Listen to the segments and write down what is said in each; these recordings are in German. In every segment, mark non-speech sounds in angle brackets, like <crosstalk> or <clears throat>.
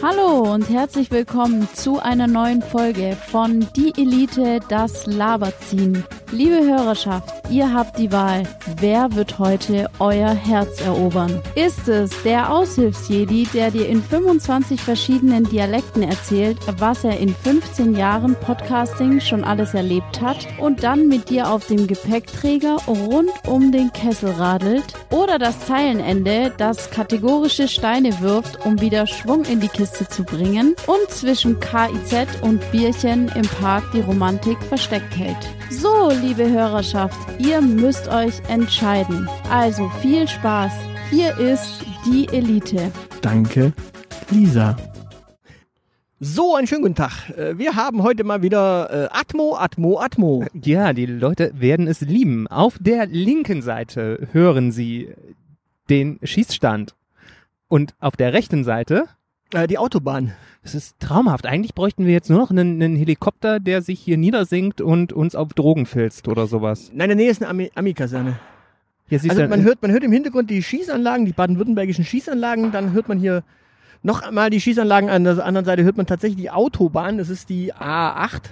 Hallo und herzlich willkommen zu einer neuen Folge von Die Elite, das Laberziehen. Liebe Hörerschaft, ihr habt die Wahl. Wer wird heute euer Herz erobern? Ist es der Aushilfsjedi, der dir in 25 verschiedenen Dialekten erzählt, was er in 15 Jahren Podcasting schon alles erlebt hat und dann mit dir auf dem Gepäckträger rund um den Kessel radelt? Oder das Zeilenende, das kategorische Steine wirft, um wieder Schwung in die Kiste zu bringen und zwischen KIZ und Bierchen im Park die Romantik versteckt hält? So, liebe Hörerschaft, ihr müsst euch entscheiden. Also viel Spaß. Hier ist die Elite. Danke, Lisa. So, einen schönen guten Tag. Äh, Wir haben heute mal wieder äh, Atmo, Atmo, Atmo. Ja, die Leute werden es lieben. Auf der linken Seite hören Sie den Schießstand. Und auf der rechten Seite, Äh, die Autobahn. das ist traumhaft. Eigentlich bräuchten wir jetzt nur noch einen, einen Helikopter, der sich hier niedersinkt und uns auf Drogen filzt oder sowas. Nein, in der Nähe ist eine Ami- Ami-Kaserne. Hier siehst Also du, man hört, man hört im Hintergrund die Schießanlagen, die baden-württembergischen Schießanlagen. Dann hört man hier noch einmal die Schießanlagen. An der anderen Seite hört man tatsächlich die Autobahn. Das ist die A8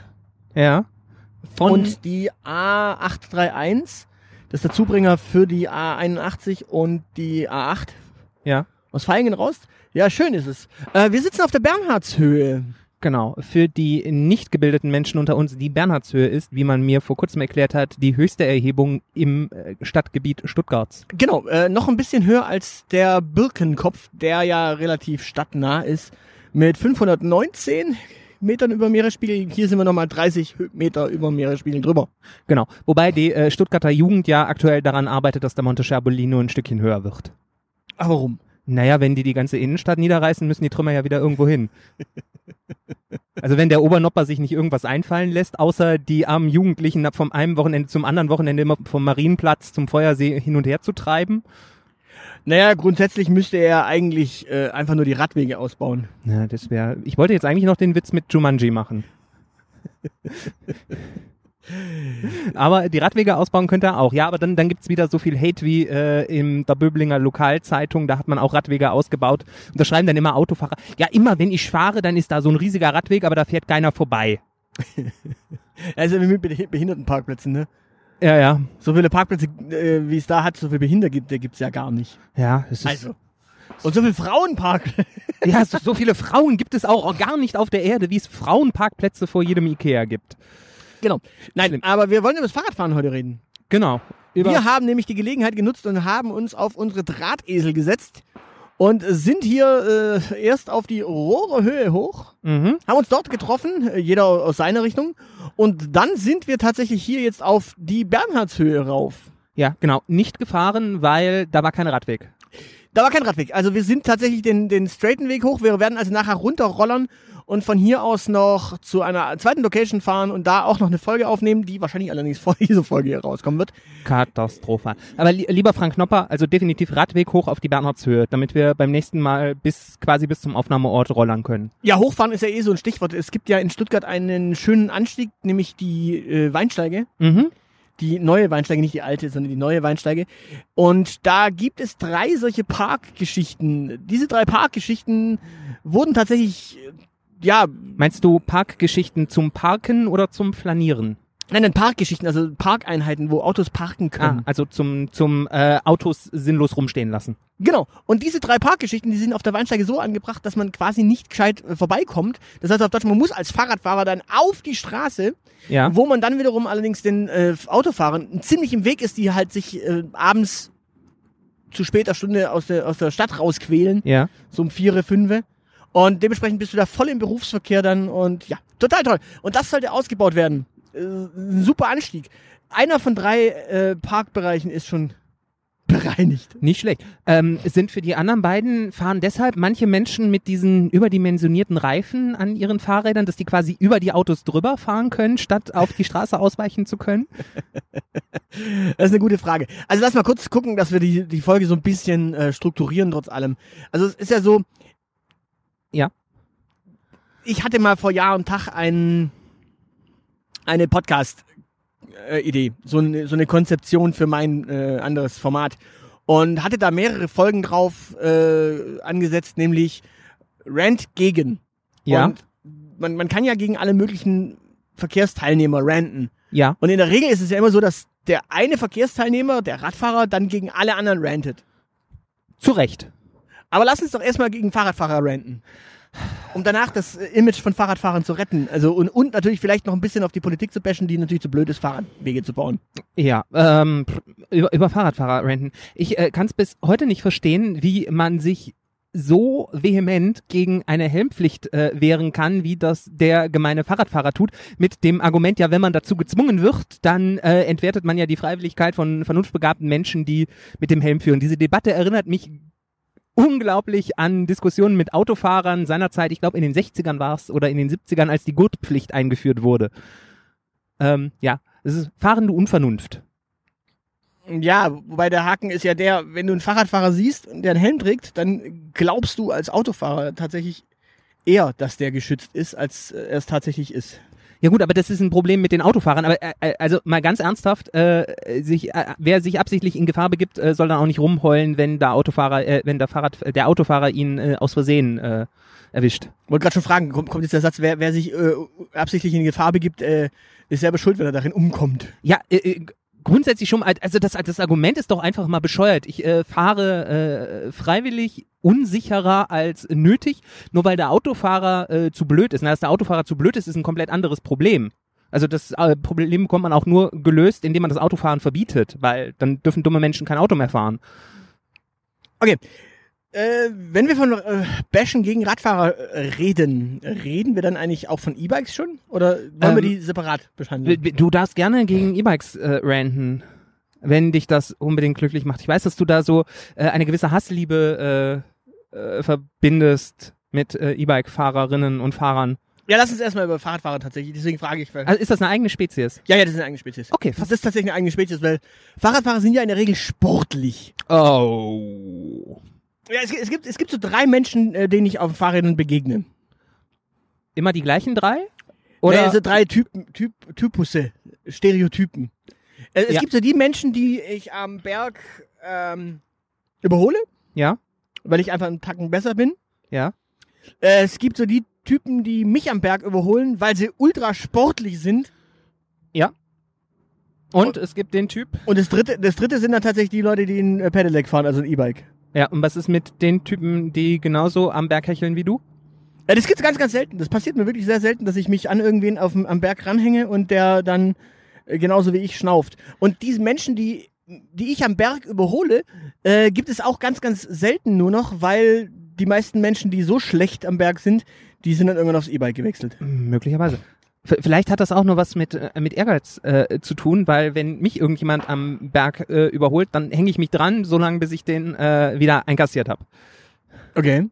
ja. Von, und die A831. Das ist der Zubringer für die A81 und die A8 ja. aus Feingen raus. Ja, schön ist es. Äh, wir sitzen auf der Bernhardshöhe. Genau, für die nicht gebildeten Menschen unter uns, die Bernhardshöhe ist, wie man mir vor kurzem erklärt hat, die höchste Erhebung im äh, Stadtgebiet Stuttgarts. Genau, äh, noch ein bisschen höher als der Birkenkopf, der ja relativ stadtnah ist, mit 519 Metern über Meeresspiegel. Hier sind wir nochmal 30 Hö- Meter über Meeresspiegel drüber. Genau, wobei die äh, Stuttgarter Jugend ja aktuell daran arbeitet, dass der Monte Scherbolino ein Stückchen höher wird. Aber warum? Naja, wenn die die ganze Innenstadt niederreißen, müssen die Trümmer ja wieder irgendwo hin. <laughs> Also wenn der Obernopper sich nicht irgendwas einfallen lässt, außer die armen Jugendlichen vom einen Wochenende zum anderen Wochenende immer vom Marienplatz zum Feuersee hin und her zu treiben. Naja, grundsätzlich müsste er eigentlich äh, einfach nur die Radwege ausbauen. Ja, das wäre. Ich wollte jetzt eigentlich noch den Witz mit Jumanji machen. <laughs> aber die Radwege ausbauen könnte er auch. Ja, aber dann, dann gibt's wieder so viel Hate wie äh, in der Böblinger Lokalzeitung. Da hat man auch Radwege ausgebaut. Und da schreiben dann immer Autofahrer. Ja, immer wenn ich fahre, dann ist da so ein riesiger Radweg, aber da fährt keiner vorbei. <laughs> Also wie mit Beh- Behindertenparkplätzen, ne? Ja, ja. So viele Parkplätze, äh, wie es da hat, so viele Behinderte gibt, gibt's ja gar nicht. Ja, es ist, Also. Und so viele Frauenparkplätze. <laughs> ja so, so viele Frauen gibt es auch gar nicht auf der Erde, wie es Frauenparkplätze vor jedem Ikea gibt. Genau. Nein, Schlimm. aber wir wollen über das Fahrradfahren heute reden. Genau. Über, Wir haben nämlich die Gelegenheit genutzt und haben uns auf unsere Drahtesel gesetzt und sind hier äh, erst auf die Rohre Höhe hoch, mhm. haben uns dort getroffen, äh, jeder aus seiner Richtung, und dann sind wir tatsächlich hier jetzt auf die Bernhardshöhe rauf. Ja, genau. Nicht gefahren, weil da war kein Radweg. Da war kein Radweg. Also wir sind tatsächlich den, den straighten Weg hoch. Wir werden also nachher runterrollern und von hier aus noch zu einer zweiten Location fahren und da auch noch eine Folge aufnehmen, die wahrscheinlich allerdings <laughs> vor dieser Folge hier rauskommen wird. Katastrophe. Aber li lieber Frank Knopper, also definitiv Radweg hoch auf die Bernhardshöhe, damit wir beim nächsten Mal bis quasi bis zum Aufnahmeort rollern können. Ja, hochfahren ist ja eh so ein Stichwort. Es gibt ja in Stuttgart einen schönen Anstieg, nämlich die äh, Weinsteige. Mhm. Die neue Weinsteige, nicht die alte, sondern die neue Weinsteige. Und da gibt es drei solche Parkgeschichten. Diese drei Parkgeschichten wurden tatsächlich, ja, Meinst du Parkgeschichten zum Parken oder zum Flanieren? Nein, nein, Parkgeschichten, also Parkeinheiten, wo Autos parken Ah, können. also zum zum äh, Autos sinnlos rumstehen lassen. Genau. Und diese drei Parkgeschichten, die sind auf der Weinsteige so angebracht, dass man quasi nicht gescheit äh, vorbeikommt. Das heißt auf Deutsch, man muss als Fahrradfahrer dann auf die Straße, Ja. wo man dann wiederum allerdings den äh, Autofahrern ziemlich im Weg ist, die halt sich äh, abends zu später Stunde aus der, aus der Stadt rausquälen, Ja. so um vier, fünf. Und dementsprechend bist du da voll im Berufsverkehr dann und ja, total toll. Und das sollte ausgebaut werden. Äh, ein super Anstieg. Einer von drei äh, Parkbereichen ist schon <laughs> bereinigt. Nicht schlecht. Ähm, sind für die anderen beiden fahren deshalb manche Menschen mit diesen überdimensionierten Reifen an ihren Fahrrädern, dass die quasi über die Autos drüber fahren können, statt auf die Straße <laughs> ausweichen zu können? Das ist eine gute Frage. Also lass mal kurz gucken, dass wir die, die Folge so ein bisschen äh, strukturieren trotz allem. Also es ist ja so. Ja. Ich hatte mal vor Jahr und Tag ein, eine Podcast-Idee, so, eine, so eine Konzeption für mein äh, anderes Format und hatte da mehrere Folgen drauf äh, angesetzt, nämlich Rant gegen. Ja. Und man, man kann ja gegen alle möglichen Verkehrsteilnehmer ranten. Ja. Und in der Regel ist es ja immer so, dass der eine Verkehrsteilnehmer, der Radfahrer, dann gegen alle anderen rantet. Zu Recht. Aber lass uns doch erstmal gegen Fahrradfahrer ranten. Um danach das Image von Fahrradfahrern zu retten. Also und, und natürlich vielleicht noch ein bisschen auf die Politik zu bashen, die natürlich zu blöd ist, Fahrradwege zu bauen. Ja, ähm, über, über Fahrradfahrer renten. Ich äh, kann es bis heute nicht verstehen, wie man sich so vehement gegen eine Helmpflicht äh, wehren kann, wie das der gemeine Fahrradfahrer tut, mit dem Argument, ja, wenn man dazu gezwungen wird, dann äh, entwertet man ja die Freiwilligkeit von vernunftbegabten Menschen, die mit dem Helm führen. Diese Debatte erinnert mich unglaublich an Diskussionen mit Autofahrern seinerzeit, ich glaube in den 60ern war es oder in den 70ern, als die Gurtpflicht eingeführt wurde. Ähm, ja, es ist fahrende Unvernunft. Ja, wobei der Haken ist ja der, wenn du einen Fahrradfahrer siehst und der einen Helm trägt, dann glaubst du als Autofahrer tatsächlich eher, dass der geschützt ist, als äh, er es tatsächlich ist. Ja gut, aber das ist ein Problem mit den Autofahrern. Aber äh, äh, also mal ganz ernsthaft, äh, sich, äh, wer sich absichtlich in Gefahr begibt, äh, soll dann auch nicht rumheulen, wenn der Autofahrer, äh, wenn der Fahrrad, der Autofahrer ihn äh, aus Versehen äh, erwischt. Wollte gerade schon fragen, kommt, kommt jetzt der Satz, wer, wer sich äh, absichtlich in Gefahr begibt, äh, ist selber schuld, wenn er darin umkommt. Ja, äh, äh, grundsätzlich schon, also das, das Argument ist doch einfach mal bescheuert. Ich äh, fahre äh, freiwillig unsicherer als nötig, nur weil der Autofahrer äh, zu blöd ist. Na, dass der Autofahrer zu blöd ist, ist ein komplett anderes Problem. Also das äh, Problem bekommt man auch nur gelöst, indem man das Autofahren verbietet, weil dann dürfen dumme Menschen kein Auto mehr fahren. Okay. Äh, wenn wir von äh, Bashen gegen Radfahrer äh, reden, reden wir dann eigentlich auch von E-Bikes schon? Oder wollen wir Ähm, die separat behandeln? Du darfst gerne gegen E-Bikes äh, ranten, wenn dich das unbedingt glücklich macht. Ich weiß, dass du da so äh, eine gewisse Hassliebe äh, äh, verbindest mit E-Bike-Fahrerinnen und Fahrern. Ja, lass uns erstmal über Fahrradfahrer tatsächlich, deswegen frage ich. Also ist das eine eigene Spezies? ja, ja, das ist eine eigene Spezies. Okay, Das ist tatsächlich eine eigene Spezies, weil Fahrradfahrer sind ja in der Regel sportlich. Oh. Ja, es, es, gibt, es gibt so drei Menschen, äh, denen ich auf Fahrrädern begegne. Immer die gleichen drei? Oder Oder? also drei Typen, typ, Typusse, Stereotypen. Äh, es Ja. gibt so die Menschen, die ich am Berg ähm, überhole, ja, weil ich einfach einen Tacken besser bin. ja. Äh, es gibt so die Typen, die mich am Berg überholen, weil sie ultra sportlich sind. Und es gibt den Typ. Und das dritte, das dritte sind dann tatsächlich die Leute, die ein äh, Pedelec fahren, also ein E-Bike. Ja, und was ist mit den Typen, die genauso am Berg hecheln wie du? Ja, das gibt's ganz, ganz selten. Das passiert mir wirklich sehr selten, dass ich mich an irgendwen auf am Berg ranhänge und der dann äh, genauso wie ich schnauft. Und diese Menschen, die, die ich am Berg überhole, äh, gibt es auch ganz, ganz selten nur noch, weil die meisten Menschen, die so schlecht am Berg sind, die sind dann irgendwann aufs E-Bike gewechselt. Möglicherweise. Vielleicht hat das auch nur was mit, äh, mit Ehrgeiz äh, zu tun, weil wenn mich irgendjemand am Berg äh, überholt, dann hänge ich mich dran, solange bis ich den äh, wieder einkassiert habe. Okay.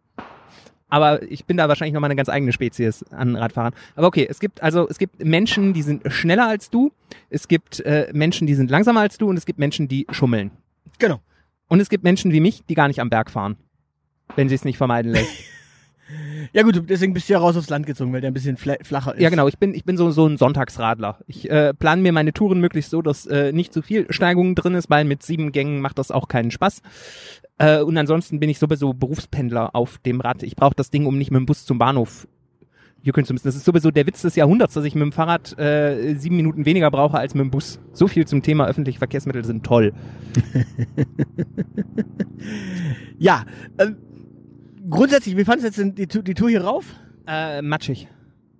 Aber ich bin da wahrscheinlich nochmal eine ganz eigene Spezies an Radfahrern. Aber okay, es gibt also es gibt Menschen, die sind schneller als du, es gibt äh, Menschen, die sind langsamer als du und es gibt Menschen, die schummeln. Genau. Und es gibt Menschen wie mich, die gar nicht am Berg fahren, wenn sie es nicht vermeiden lässt. <laughs> Ja gut, deswegen bist du ja raus aufs Land gezogen, weil der ein bisschen fla flacher ist. Ja, genau. Ich bin, ich bin so, so ein Sonntagsradler. Ich äh, plane mir meine Touren möglichst so, dass äh, nicht zu viel Steigung drin ist, weil mit sieben Gängen macht das auch keinen Spaß. Äh, und ansonsten bin ich sowieso Berufspendler auf dem Rad. Ich brauche das Ding, um nicht mit dem Bus zum Bahnhof jückeln zu müssen. Das ist sowieso der Witz des Jahrhunderts, dass ich mit dem Fahrrad äh, sieben Minuten weniger brauche als mit dem Bus. So viel zum Thema öffentliche Verkehrsmittel sind toll. <laughs> <laughs> Ja. Ähm, grundsätzlich, wie fandest du jetzt die, die Tour hier rauf? Äh, matschig.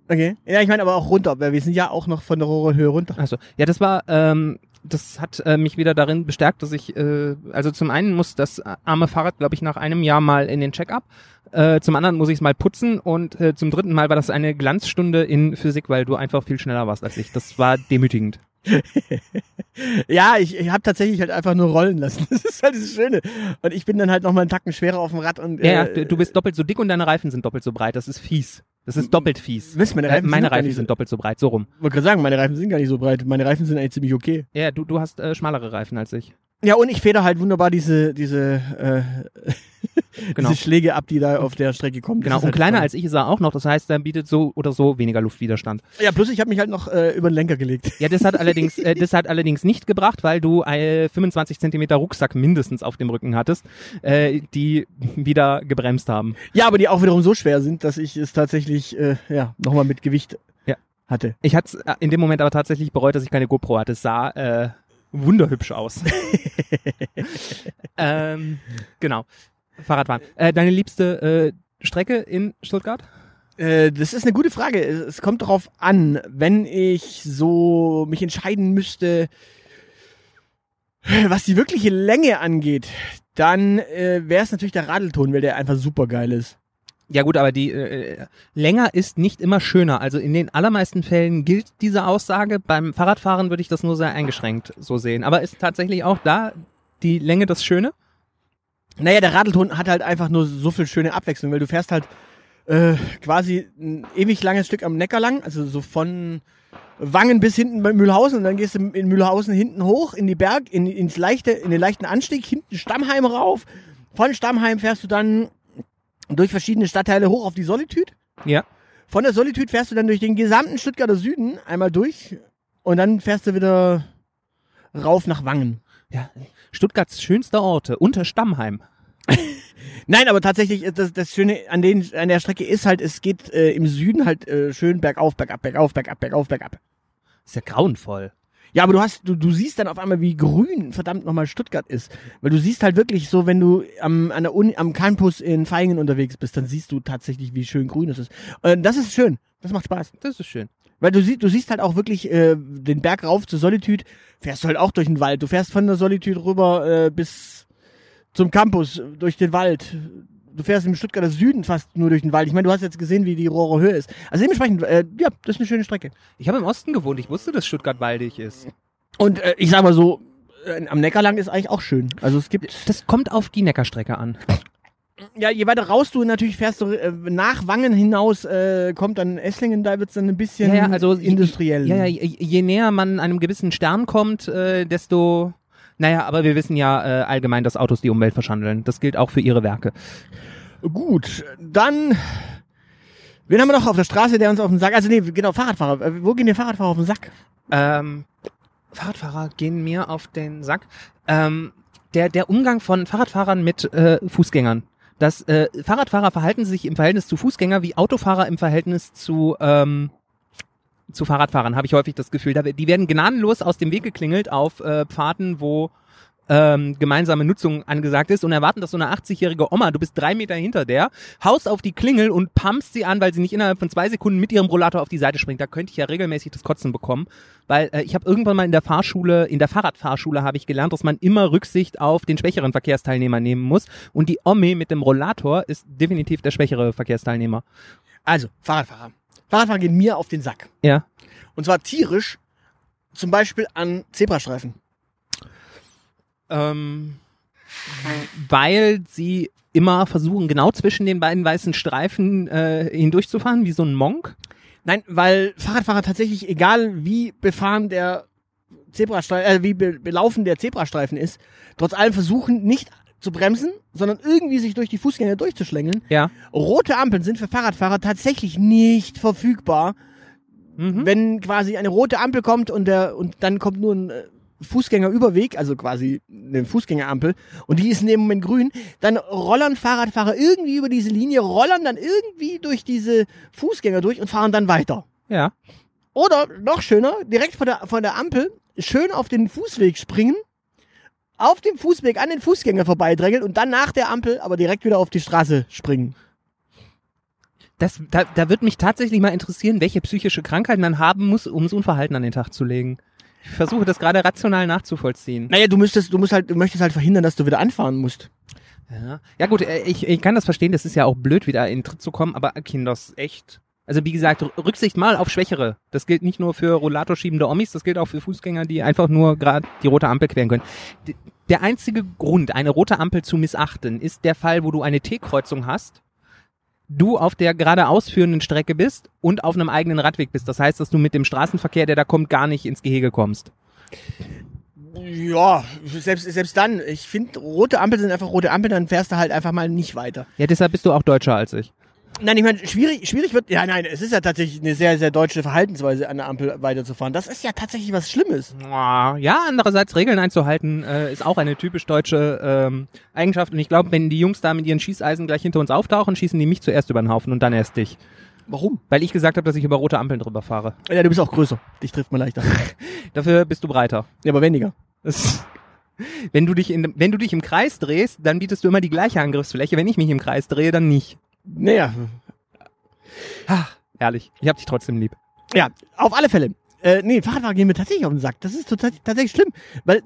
Okay. Ja, ich meine aber auch runter, weil wir sind ja auch noch von der Rohrhöhe runter. Also ja, das war, ähm, das hat äh, mich wieder darin bestärkt, dass ich, äh, also zum einen muss das arme Fahrrad, glaube ich, nach einem Jahr mal in den Check-up. Äh, zum anderen muss ich es mal putzen und äh, zum dritten Mal war das eine Glanzstunde in Physik, weil du einfach viel schneller warst als ich. Das war demütigend. <laughs> Ja, ich, ich habe tatsächlich halt einfach nur rollen lassen. <laughs> Das ist halt das Schöne. Und ich bin dann halt noch mal einen Tacken schwerer auf dem Rad und Ja, ja, äh, du, bist doppelt so dick und deine Reifen sind doppelt so breit. Das ist fies. Das ist doppelt fies. Wisst, meine Äh, Reifen meine sind Reifen sind doppelt so breit, so rum. wollte gerade sagen, meine Reifen sind gar nicht so breit. Meine Reifen sind eigentlich ziemlich okay. Ja, du, du hast äh, schmalere Reifen als ich. Ja, und ich feder halt wunderbar diese, diese, äh, <laughs> Genau. diese Schläge ab, die da auf der Strecke kommen. Das Genau, und halt kleiner spannend. als ich ist er auch noch. Das heißt, er bietet so oder so weniger Luftwiderstand. Ja, plus ich habe mich halt noch äh, über den Lenker gelegt. Ja, das hat allerdings, äh, das hat allerdings nicht gebracht, weil du äh, 25 Zentimeter Rucksack mindestens auf dem Rücken hattest, äh, die wieder gebremst haben. Ja, aber die auch wiederum so schwer sind, dass ich es tatsächlich, äh, ja, nochmal mit Gewicht Ja. hatte. Ich hatte in dem Moment aber tatsächlich bereut, dass ich keine GoPro hatte. Es sah äh, wunderhübsch aus. <laughs> ähm, genau. Fahrradfahren. Äh, deine liebste äh, Strecke in Stuttgart? Äh, das ist eine gute Frage. Es kommt darauf an, wenn ich so mich entscheiden müsste, was die wirkliche Länge angeht, dann äh, wäre es natürlich der Radelton, weil der einfach super geil ist. Ja gut, aber die äh, länger ist nicht immer schöner. Also in den allermeisten Fällen gilt diese Aussage. Beim Fahrradfahren würde ich das nur sehr eingeschränkt so sehen. Aber ist tatsächlich auch da die Länge das Schöne? Naja, der Radelton hat halt einfach nur so viel schöne Abwechslung, weil du fährst halt äh, quasi ein ewig langes Stück am Neckar lang, also so von Wangen bis hinten bei Mühlhausen und dann gehst du in Mühlhausen hinten hoch in die Berg, in, ins leichte, in den leichten Anstieg, hinten Stammheim rauf. Von Stammheim fährst du dann durch verschiedene Stadtteile hoch auf die Solitude. Ja. Von der Solitude fährst du dann durch den gesamten Stuttgarter Süden einmal durch und dann fährst du wieder rauf nach Wangen. Ja. Stuttgarts schönster Orte unter Stammheim. <laughs> Nein, aber tatsächlich ist das, das Schöne an, den, an der Strecke ist halt, es geht äh, im Süden halt äh, schön bergauf, bergab, bergauf, bergab, bergauf, bergab. Ist ja grauenvoll. Ja, aber du hast, du, du siehst dann auf einmal, wie grün verdammt nochmal Stuttgart ist. Weil du siehst halt wirklich so, wenn du am, an der Uni, am Campus in Feingen unterwegs bist, dann siehst du tatsächlich, wie schön grün es ist. Äh, das ist schön. Das macht Spaß. Das ist schön. Weil du siehst, du siehst halt auch wirklich äh, den Berg rauf zur Solitude, fährst du halt auch durch den Wald. Du fährst von der Solitude rüber äh, bis zum Campus, durch den Wald. Du fährst im Stuttgarter Süden fast nur durch den Wald. Ich meine, du hast jetzt gesehen, wie die Rohrer Höhe ist. Also dementsprechend, äh, ja, das ist eine schöne Strecke. Ich habe im Osten gewohnt. Ich wusste, dass Stuttgart waldig ist. Und äh, ich sag mal so, äh, am Neckar lang ist eigentlich auch schön. Also es gibt, Das kommt auf die Neckarstrecke an. ja, je weiter raus du natürlich fährst, du, äh, nach Wangen hinaus äh, kommt dann Esslingen, da wird's dann ein bisschen Ja, ja, also industriell. Ja, ja, je, je näher man einem gewissen Stern kommt, äh, desto. Naja, aber wir wissen ja äh, allgemein, dass Autos die Umwelt verschandeln. Das gilt auch für ihre Werke. Gut, dann. Wen haben wir noch auf der Straße, der uns auf den Sack. Also nee, genau, Fahrradfahrer. Äh, Wo gehen die Fahrradfahrer auf den Sack? Ähm, Fahrradfahrer gehen mir auf den Sack. Ähm, der, der Umgang von Fahrradfahrern mit äh, Fußgängern. Das äh, Fahrradfahrer verhalten sich im Verhältnis zu Fußgänger wie Autofahrer im Verhältnis zu ähm, zu Fahrradfahrern, habe ich häufig das Gefühl. Die werden gnadenlos aus dem Weg geklingelt auf äh, Pfaden, wo ähm, gemeinsame Nutzung angesagt ist und erwarten, dass so eine 80-jährige Oma, du bist drei Meter hinter der, haust auf die Klingel und pumpst sie an, weil sie nicht innerhalb von zwei Sekunden mit ihrem Rollator auf die Seite springt. Da könnte ich ja regelmäßig das Kotzen bekommen, weil äh, ich habe irgendwann mal in der Fahrschule, in der Fahrradfahrschule habe ich gelernt, dass man immer Rücksicht auf den schwächeren Verkehrsteilnehmer nehmen muss und die Omi mit dem Rollator ist definitiv der schwächere Verkehrsteilnehmer. Also, Fahrradfahrer. Fahrradfahrer gehen mir auf den Sack. Ja. Und zwar tierisch, zum Beispiel an Zebrastreifen. Ähm, weil sie immer versuchen, genau zwischen den beiden weißen Streifen äh, hindurchzufahren, wie so ein Monk. Nein, weil Fahrradfahrer tatsächlich, egal wie befahren der Zebrastreifen, äh, wie be belaufen der Zebrastreifen ist, trotz allem versuchen nicht zu bremsen, sondern irgendwie sich durch die Fußgänger durchzuschlängeln. Ja. Rote Ampeln sind für Fahrradfahrer tatsächlich nicht verfügbar. Mhm. Wenn quasi eine rote Ampel kommt und der und dann kommt nur ein äh, Fußgängerüberweg, also quasi eine Fußgängerampel, und die ist in dem Moment grün, dann rollern Fahrradfahrer irgendwie über diese Linie, rollern dann irgendwie durch diese Fußgänger durch und fahren dann weiter. Ja. Oder noch schöner, direkt von der, von der Ampel schön auf den Fußweg springen, auf dem Fußweg an den Fußgänger vorbeidrängeln und dann nach der Ampel aber direkt wieder auf die Straße springen. Das, da, da wird mich tatsächlich mal interessieren, welche psychische Krankheit man haben muss, um so ein Verhalten an den Tag zu legen. Ich versuche das gerade rational nachzuvollziehen. Naja, du müsstest, du musst halt, du möchtest halt verhindern, dass du wieder anfahren musst. Ja, ja gut, äh, ich, ich kann das verstehen, das ist ja auch blöd, wieder in Tritt zu kommen, aber Kinders, echt. Also wie gesagt, Rücksicht mal auf Schwächere. Das gilt nicht nur für rollatorschiebende Omis, das gilt auch für Fußgänger, die einfach nur gerade die rote Ampel queren können. Der einzige Grund, eine rote Ampel zu missachten, ist der Fall, wo du eine T-Kreuzung hast, du auf der gerade ausführenden Strecke bist und auf einem eigenen Radweg bist. Das heißt, dass du mit dem Straßenverkehr, der da kommt, gar nicht ins Gehege kommst. Ja, selbst, selbst dann. Ich finde, rote Ampeln sind einfach rote Ampeln, dann fährst du halt einfach mal nicht weiter. Ja, deshalb bist du auch deutscher als ich. Nein, ich meine, schwierig, schwierig wird, ja, nein, es ist ja tatsächlich eine sehr, sehr deutsche Verhaltensweise, an der Ampel weiterzufahren. Das ist ja tatsächlich was Schlimmes. Ja, andererseits Regeln einzuhalten äh, ist auch eine typisch deutsche ähm, Eigenschaft. Und ich glaube, wenn die Jungs da mit ihren Schießeisen gleich hinter uns auftauchen, schießen die mich zuerst über den Haufen und dann erst dich. Warum? Weil ich gesagt habe, dass ich über rote Ampeln drüber fahre. Ja, du bist auch größer. Dich trifft man leichter. <laughs> Dafür bist du breiter. ja, aber weniger. <laughs> Wenn du dich in, wenn du dich im Kreis drehst, dann bietest du immer die gleiche Angriffsfläche. Wenn ich mich im Kreis drehe, dann nicht. Naja, Ach, ehrlich. Ich hab dich trotzdem lieb. Ja, auf alle Fälle. Äh, nee, Fahrradfahrer gehen mir tatsächlich auf den Sack. Das ist total, tatsächlich schlimm. Weil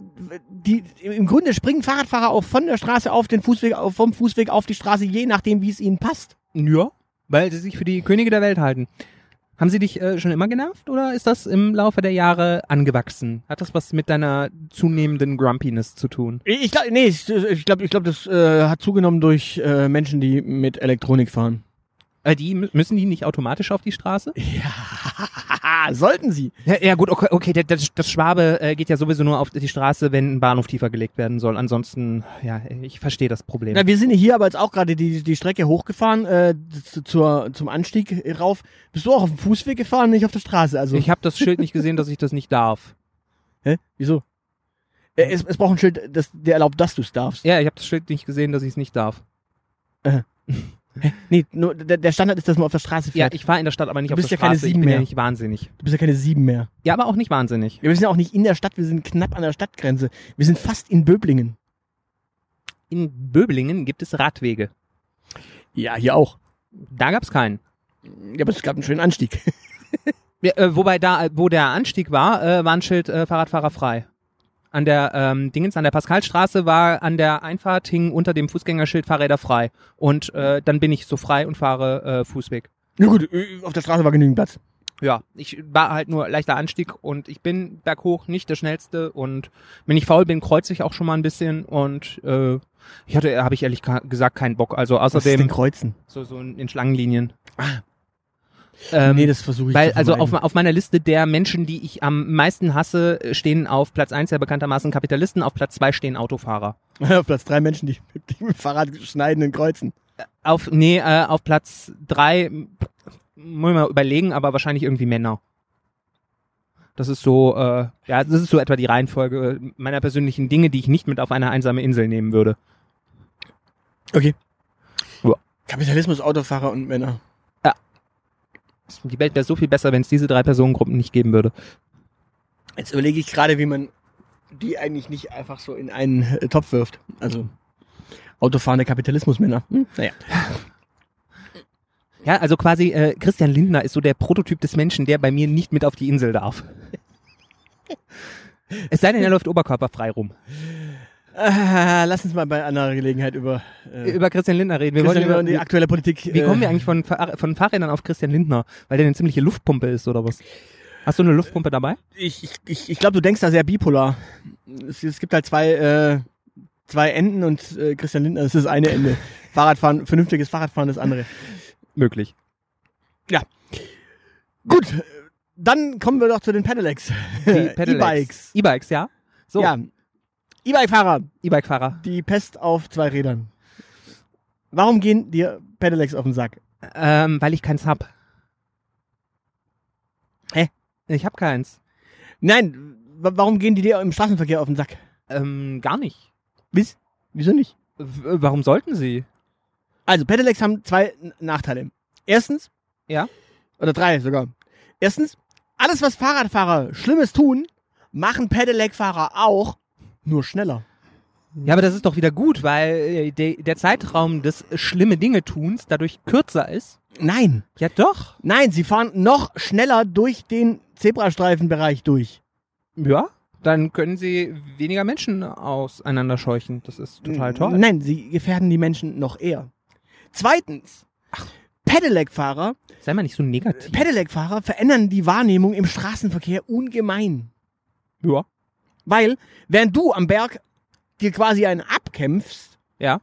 die im Grunde springen Fahrradfahrer auch von der Straße auf den Fußweg, vom Fußweg auf die Straße, je nachdem, wie es ihnen passt. Ja. Weil sie sich für die Könige der Welt halten. Haben sie dich äh, schon immer genervt oder ist das im Laufe der Jahre angewachsen? Hat das was mit deiner zunehmenden Grumpiness zu tun? Ich, glaube, nee, ich, ich glaube, ich glaub, das äh, hat zugenommen durch äh, Menschen, die mit Elektronik fahren. Äh, die mü- müssen die nicht automatisch auf die Straße? <laughs> Ja, sollten sie. Ja, ja gut, okay, okay das, das Schwabe äh, geht ja sowieso nur auf die Straße, wenn ein Bahnhof tiefer gelegt werden soll. Ansonsten, ja, ich verstehe das Problem. Na, wir sind ja hier aber jetzt auch gerade die, die Strecke hochgefahren, äh, zu, zur, zum Anstieg rauf. Bist du auch auf dem Fußweg gefahren, nicht auf der Straße? Also, Ich habe das Schild nicht gesehen, dass ich das nicht darf. <laughs> hä? Wieso? Äh, es, es braucht ein Schild, das, der erlaubt, dass du es darfst. Ja, ich habe das Schild nicht gesehen, dass ich es nicht darf. <laughs> Nee, nur, der, der Standard ist, dass man auf der Straße Ja, fährt. ich fahre in der Stadt, aber nicht Du auf bist der ja keine Straße. ich sieben bin ja mehr. nicht wahnsinnig. du bist ja keine sieben mehr. Ja, aber auch nicht wahnsinnig. Ja, wir sind ja auch nicht in der Stadt, wir sind knapp an der Stadtgrenze. Wir sind fast in Böblingen. In Böblingen gibt es Radwege. Ja, hier auch. Da gab's keinen. Ja, aber es gab einen schönen Anstieg. <laughs> Ja, äh, wobei da, wo der Anstieg war, äh, war ein Schild äh, Fahrradfahrer frei. An der ähm, Dingens, an der Pascalstraße war an der Einfahrt hing unter dem Fußgängerschild Fahrräder frei. Und äh, dann bin ich so frei und fahre äh, Fußweg. Na gut, auf der Straße war genügend Platz. Ja, ich war halt nur leichter Anstieg und ich bin berghoch nicht der schnellste und wenn ich faul bin, kreuze ich auch schon mal ein bisschen und äh, ich hatte, habe ich ehrlich gesagt, keinen Bock. Also Was ist denn außerdem Kreuzen? so, so in Schlangenlinien. Ähm, nee, das versuche ich Weil, also auf, auf meiner Liste der Menschen, die ich am meisten hasse, stehen auf Platz eins ja bekanntermaßen Kapitalisten, auf Platz zwei stehen Autofahrer. <laughs> auf Platz drei Menschen, die, die mit dem Fahrrad schneiden und kreuzen. Auf, nee, äh, auf Platz drei, m, muss ich mal überlegen, aber wahrscheinlich irgendwie Männer. Das ist so, äh, ja, das ist so etwa die Reihenfolge meiner persönlichen Dinge, die ich nicht mit auf eine einsame Insel nehmen würde. Okay. Ja. Kapitalismus, Autofahrer und Männer. Die Welt wäre so viel besser, wenn es diese drei Personengruppen nicht geben würde. Jetzt überlege ich gerade, wie man die eigentlich nicht einfach so in einen äh, Topf wirft. Also autofahrende Kapitalismusmänner. Hm, naja. Ja, also quasi äh, Christian Lindner ist so der Prototyp des Menschen, der bei mir nicht mit auf die Insel darf. Es sei denn, er läuft oberkörperfrei rum. Äh, lass uns mal bei anderer Gelegenheit über, äh, Über Christian Lindner reden. Wir Christian wollen und die über, aktuelle Politik. wie äh, kommen wir eigentlich von, von Fahrrädern auf Christian Lindner? Weil der eine ziemliche Luftpumpe ist oder was? Hast du eine Luftpumpe dabei? Ich, ich, ich, ich glaube, du denkst da sehr bipolar. Es, es gibt halt zwei, äh, zwei Enden und äh, Christian Lindner ist das eine Ende. <laughs> Fahrradfahren, vernünftiges Fahrradfahren das andere. Möglich. Gut, äh, dann kommen wir doch zu den Pedelecs. Die Pedelecs. <laughs> E-Bikes. E-Bikes, ja? So, Ja. E-Bike-Fahrer, E-Bike-Fahrer. die Pest auf zwei Rädern. Warum gehen dir Pedelecs auf den Sack? Ähm, weil ich keins hab. Hä? Ich hab keins. Nein, wa- warum gehen die dir im Straßenverkehr auf den Sack? Ähm, gar nicht. Wiss? Wieso nicht? W warum sollten sie? Also, Pedelecs haben zwei N- Nachteile. Erstens, Ja. oder drei sogar. Erstens, alles, was Fahrradfahrer Schlimmes tun, machen Pedelec-Fahrer auch, nur schneller. Ja, aber das ist doch wieder gut, weil äh, de der Zeitraum des schlimme Dinge tuns dadurch kürzer ist. Nein, Ja, doch. nein, sie fahren noch schneller durch den Zebrastreifenbereich durch. Ja. Dann können sie weniger Menschen auseinanderscheuchen. Das ist total toll. Nein, sie gefährden die Menschen noch eher. Zweitens, Pedelec-Fahrer, Sei mal nicht so negativ. Pedelec-Fahrer verändern die Wahrnehmung im Straßenverkehr ungemein. Ja. Weil, während du am Berg dir quasi einen abkämpfst, Ja.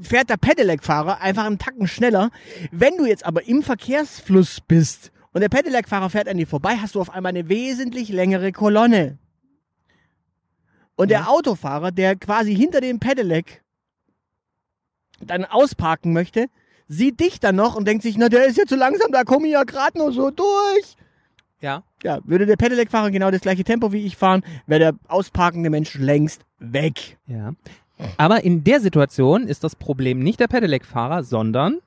fährt der Pedelec-Fahrer einfach einen Tacken schneller. Wenn du jetzt aber im Verkehrsfluss bist und der Pedelec-Fahrer fährt an dir vorbei, hast du auf einmal eine wesentlich längere Kolonne. Und Ja. der Autofahrer, der quasi hinter dem Pedelec dann ausparken möchte, sieht dich dann noch und denkt sich, na, der ist ja zu langsam, da komme ich ja gerade nur so durch. Ja. Ja, würde der Pedelec-Fahrer genau das gleiche Tempo wie ich fahren, wäre der ausparkende Mensch längst weg. Ja. Aber in der Situation ist das Problem nicht der Pedelec-Fahrer, sondern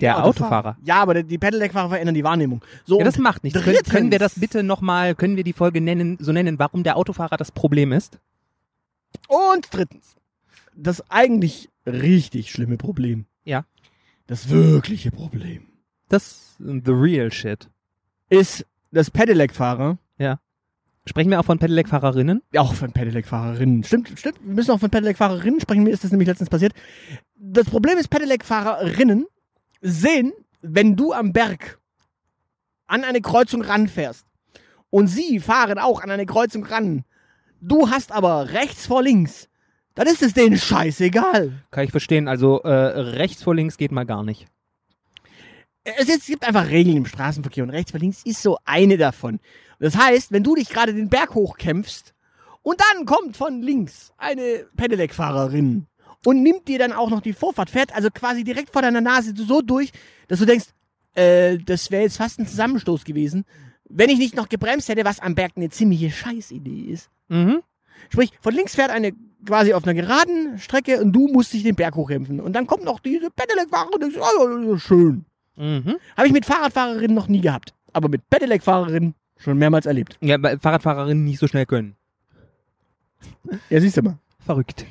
der Autofahrer. Ja, aber die Pedelec-Fahrer verändern die Wahrnehmung. So, Ja, das macht nichts. Können, können wir das bitte nochmal, können wir die Folge nennen, so nennen, warum der Autofahrer das Problem ist? Und drittens, das eigentlich richtig schlimme Problem. Ja. Das wirkliche Problem Das the real shit. ist, dass Pedelec-Fahrer, Sprechen wir auch von Pedelec-Fahrerinnen? ja, auch von Pedelec-Fahrerinnen, stimmt, stimmt, wir müssen auch von Pedelec-Fahrerinnen sprechen, mir ist das nämlich letztens passiert. Das Problem ist, Pedelec-Fahrerinnen sehen, wenn du am Berg an eine Kreuzung ranfährst und sie fahren auch an eine Kreuzung ran, du hast aber rechts vor links, dann ist es denen scheißegal. Kann ich verstehen. Also äh, rechts vor links geht mal gar nicht. Es, gibt einfach Regeln im Straßenverkehr und rechts vor links ist so eine davon. Das heißt, wenn du dich gerade den Berg hochkämpfst und dann kommt von links eine Pedelec-Fahrerin und nimmt dir dann auch noch die Vorfahrt, fährt also quasi direkt vor deiner Nase so durch, dass du denkst, äh, das wäre jetzt fast ein Zusammenstoß gewesen, wenn ich nicht noch gebremst hätte, was am Berg eine ziemliche Scheißidee ist. Mhm. Sprich, von links fährt eine quasi auf einer geraden Strecke und du musst dich den Berg hochkämpfen. Und dann kommt noch diese Pedelec-Fahrerin und denkst, oh, schön. Mhm. Habe ich mit Fahrradfahrerinnen noch nie gehabt. Aber mit Pedelec-Fahrerinnen schon mehrmals erlebt. Ja, weil Fahrradfahrerinnen nicht so schnell können. Ja, siehst du mal. Verrückt.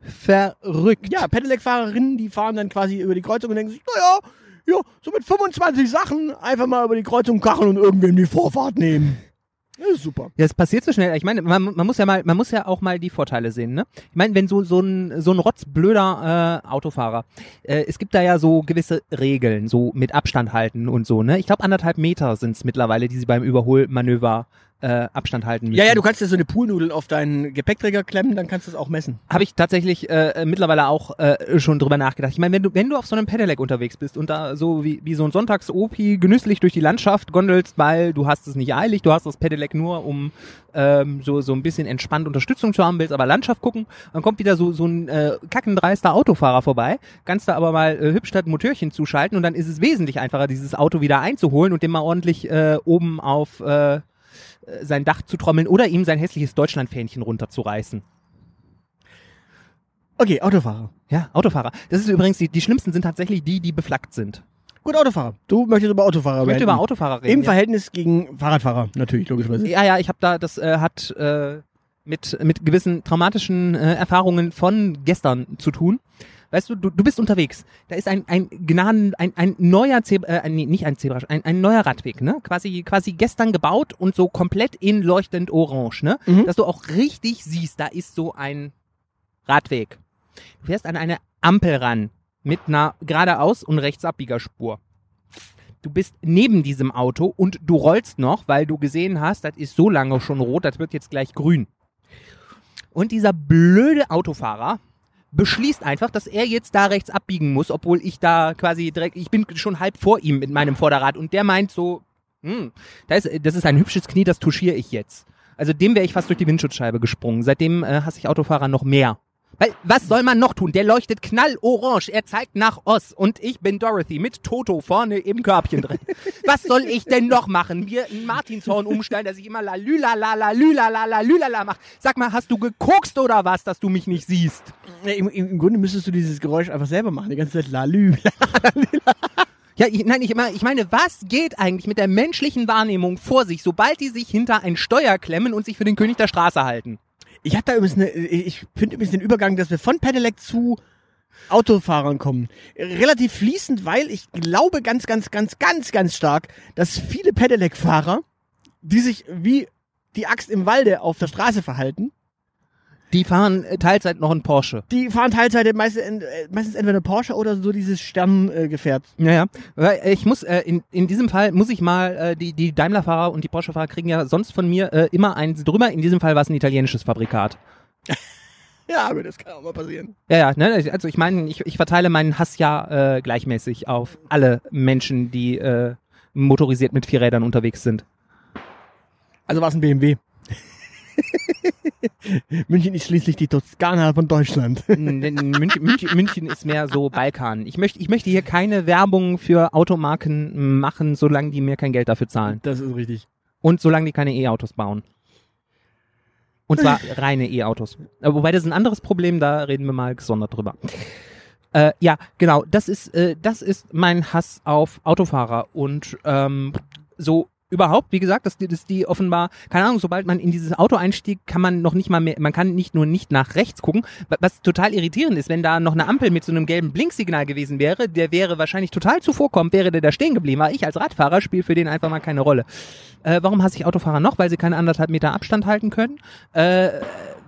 Verrückt. Ja, Pedelec-Fahrerinnen, die fahren dann quasi über die Kreuzung und denken sich, naja, ja, so mit 25 Sachen einfach mal über die Kreuzung kacheln und irgendwem die Vorfahrt nehmen. Ist super. Ja, es passiert so schnell. Ich meine, man, man muss ja mal, man muss ja auch mal die Vorteile sehen, ne? Ich meine, wenn so so ein so ein rotzblöder äh, Autofahrer, äh, es gibt da ja so gewisse Regeln, so mit Abstand halten und so, ne? Ich glaube anderthalb Meter sind es mittlerweile, die sie beim Überholmanöver äh, Abstand halten müssen. Ja, ja, du kannst dir so eine Poolnudel auf deinen Gepäckträger klemmen, dann kannst du es auch messen. Habe ich tatsächlich äh, mittlerweile auch äh, schon drüber nachgedacht. Ich meine, wenn du, wenn du auf so einem Pedelec unterwegs bist und da so wie, wie so ein Sonntags-Opi genüsslich durch die Landschaft gondelst, weil du hast es nicht eilig, du hast das Pedelec nur, um ähm, so, so ein bisschen entspannt Unterstützung zu haben, willst aber Landschaft gucken, dann kommt wieder so, so ein äh, kackendreister Autofahrer vorbei, kannst da aber mal äh, hübsch das Motörchen zuschalten und dann ist es wesentlich einfacher, dieses Auto wieder einzuholen und dem mal ordentlich äh, oben auf äh, sein Dach zu trommeln oder ihm sein hässliches Deutschlandfähnchen runterzureißen. Okay, Autofahrer. Ja, Autofahrer. Das ist übrigens, die, die schlimmsten sind tatsächlich die, die beflaggt sind. Gut, Autofahrer. Du möchtest über Autofahrer Ich möchte reden. über Autofahrer reden. Im ja. Verhältnis gegen Fahrradfahrer, natürlich, logischerweise. Ja, ja, ich habe da, das äh, hat äh, mit, mit gewissen traumatischen äh, Erfahrungen von gestern zu tun. Weißt du, du, du bist unterwegs. Da ist ein, ein Gnaden, ein, ein neuer Zebra, äh, nee, nicht ein Zebra, ein, ein neuer Radweg, ne? Quasi, quasi gestern gebaut und so komplett in leuchtend orange, ne? Mhm. Dass du auch richtig siehst, da ist so ein Radweg. Du fährst an eine Ampel ran mit einer geradeaus und rechtsabbiegerspur. Du bist neben diesem Auto und du rollst noch, weil du gesehen hast, das ist so lange schon rot, das wird jetzt gleich grün. Und dieser blöde Autofahrer beschließt einfach, dass er jetzt da rechts abbiegen muss, obwohl ich da quasi direkt, ich bin schon halb vor ihm mit meinem Vorderrad und der meint so, hm, da ist, das ist ein hübsches Knie, das touchiere ich jetzt. Also dem wäre ich fast durch die Windschutzscheibe gesprungen. Seitdem äh, hasse ich Autofahrer noch mehr. Weil, was soll man noch tun? Der leuchtet knallorange, er zeigt nach Ost und ich bin Dorothy mit Toto vorne im Körbchen drin. <laughs> Was soll ich denn noch machen? Mir einen Martinshorn umstellen, dass ich immer la lüla la la lüla la la lüla la mach. Sag mal, hast du gekokst oder was, dass du mich nicht siehst? Im, im, Grunde müsstest du dieses Geräusch einfach selber machen, die ganze Zeit lalü. Ja, ich, nein, ich, ich meine, was geht eigentlich mit der menschlichen Wahrnehmung vor sich, sobald die sich hinter ein Steuer klemmen und sich für den König der Straße halten? Ich habe da übrigens eine, ich finde übrigens den Übergang, dass wir von Pedelec zu Autofahrern kommen. Relativ fließend, weil ich glaube ganz, ganz, ganz, ganz, ganz stark, dass viele Pedelec-Fahrer, die sich wie die Axt im Walde auf der Straße verhalten, Die fahren äh, Teilzeit noch ein Porsche. die fahren Teilzeit meistens, äh, meistens entweder eine Porsche oder so dieses Sterngefährt. Ja, ja. Weil äh, ich muss, äh, in, in diesem Fall muss ich mal, die, die Daimler-Fahrer und die Porsche-Fahrer kriegen ja sonst von mir immer eins drüber. In diesem Fall war es ein italienisches Fabrikat. <laughs> ja, aber das kann auch mal passieren. Ja, ja, ne? also ich meine, ich, ich verteile meinen Hass ja äh, gleichmäßig auf alle Menschen, die äh, motorisiert mit vier Rädern unterwegs sind. Also war es ein BMW. <laughs> München ist schließlich die Toskana von Deutschland. <laughs> München, München, München ist mehr so Balkan. Ich möchte, ich möchte hier keine Werbung für Automarken machen, solange die mir kein Geld dafür zahlen. Das ist richtig. Und solange die keine E-Autos bauen. Und zwar <laughs> reine E-Autos. Äh, Wobei das ist ein anderes Problem, da reden wir mal gesondert drüber. Äh, ja, genau, das ist, äh, das ist mein Hass auf Autofahrer und ähm, so überhaupt, wie gesagt, dass die, dass die offenbar, keine Ahnung, sobald man in dieses Auto einstieg, kann man noch nicht mal mehr, man kann nicht nur nicht nach rechts gucken, wa- was total irritierend ist, wenn da noch eine Ampel mit so einem gelben Blinksignal gewesen wäre, der wäre wahrscheinlich total zuvorkommt, wäre der da stehen geblieben, aber ich als Radfahrer spiele für den einfach mal keine Rolle. Äh, warum hasse ich Autofahrer noch? Weil sie keine anderthalb Meter Abstand halten können. Äh,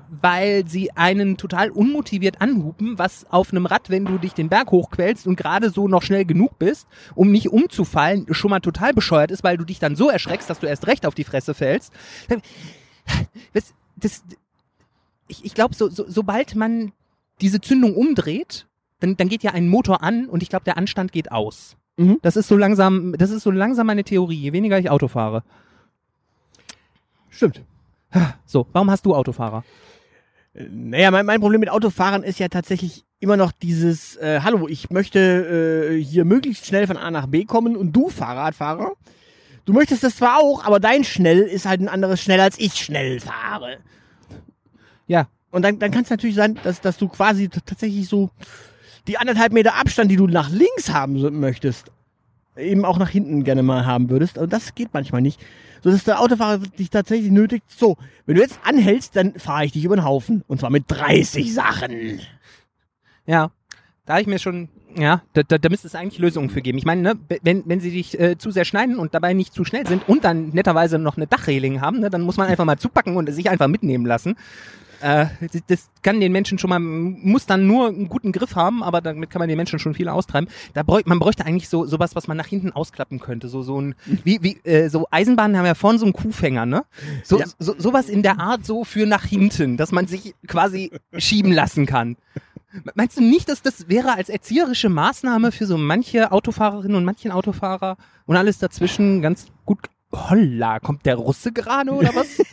weil sie einen total unmotiviert anhupen, was auf einem Rad, wenn du dich den Berg hochquälst und gerade so noch schnell genug bist, um nicht umzufallen, schon mal total bescheuert ist, weil du dich dann so erschreckst, dass du erst recht auf die Fresse fällst. Das, das, ich ich glaube, so, so, sobald man diese Zündung umdreht, dann, dann geht ja ein Motor an und ich glaube, der Anstand geht aus. Mhm. Das ist so langsam, das ist so langsam meine Theorie, je weniger ich Auto fahre. Stimmt. So, warum hast du Autofahrer? Naja, mein, mein Problem mit Autofahrern ist ja tatsächlich immer noch dieses, äh, hallo, ich möchte äh, hier möglichst schnell von A nach B kommen und du, Fahrradfahrer, du möchtest das zwar auch, aber dein Schnell ist halt ein anderes Schnell, als ich schnell fahre. Ja, Und dann, dann kann es natürlich sein, dass, dass du quasi tatsächlich so die anderthalb Meter Abstand, die du nach links haben möchtest, eben auch nach hinten gerne mal haben würdest. Und das geht manchmal nicht. So dass der Autofahrer dich tatsächlich nötigt, so, wenn du jetzt anhältst, dann fahre ich dich über den Haufen. Und zwar mit 30 Sachen. Ja, da habe ich mir schon, ja, da, da, da müsste es eigentlich Lösungen für geben. Ich meine, ne, wenn, wenn sie dich äh, zu sehr schneiden und dabei nicht zu schnell sind und dann netterweise noch eine Dachreling haben, ne, dann muss man einfach mal zupacken und sich einfach mitnehmen lassen. Äh, das, kann den Menschen schon mal, muss dann nur einen guten Griff haben, aber damit kann man den Menschen schon viel austreiben. Da bräuch, man bräuchte eigentlich so sowas, was man nach hinten ausklappen könnte. So, so ein, wie, wie, äh, so Eisenbahnen haben ja vorne so einen Kuhfänger, ne? So, Ja. so, sowas in der Art so für nach hinten, dass man sich quasi schieben lassen kann. Meinst du nicht, dass das wäre als erzieherische Maßnahme für so manche Autofahrerinnen und manchen Autofahrer und alles dazwischen ganz gut? Holla, kommt der Russe gerade oder was? <laughs>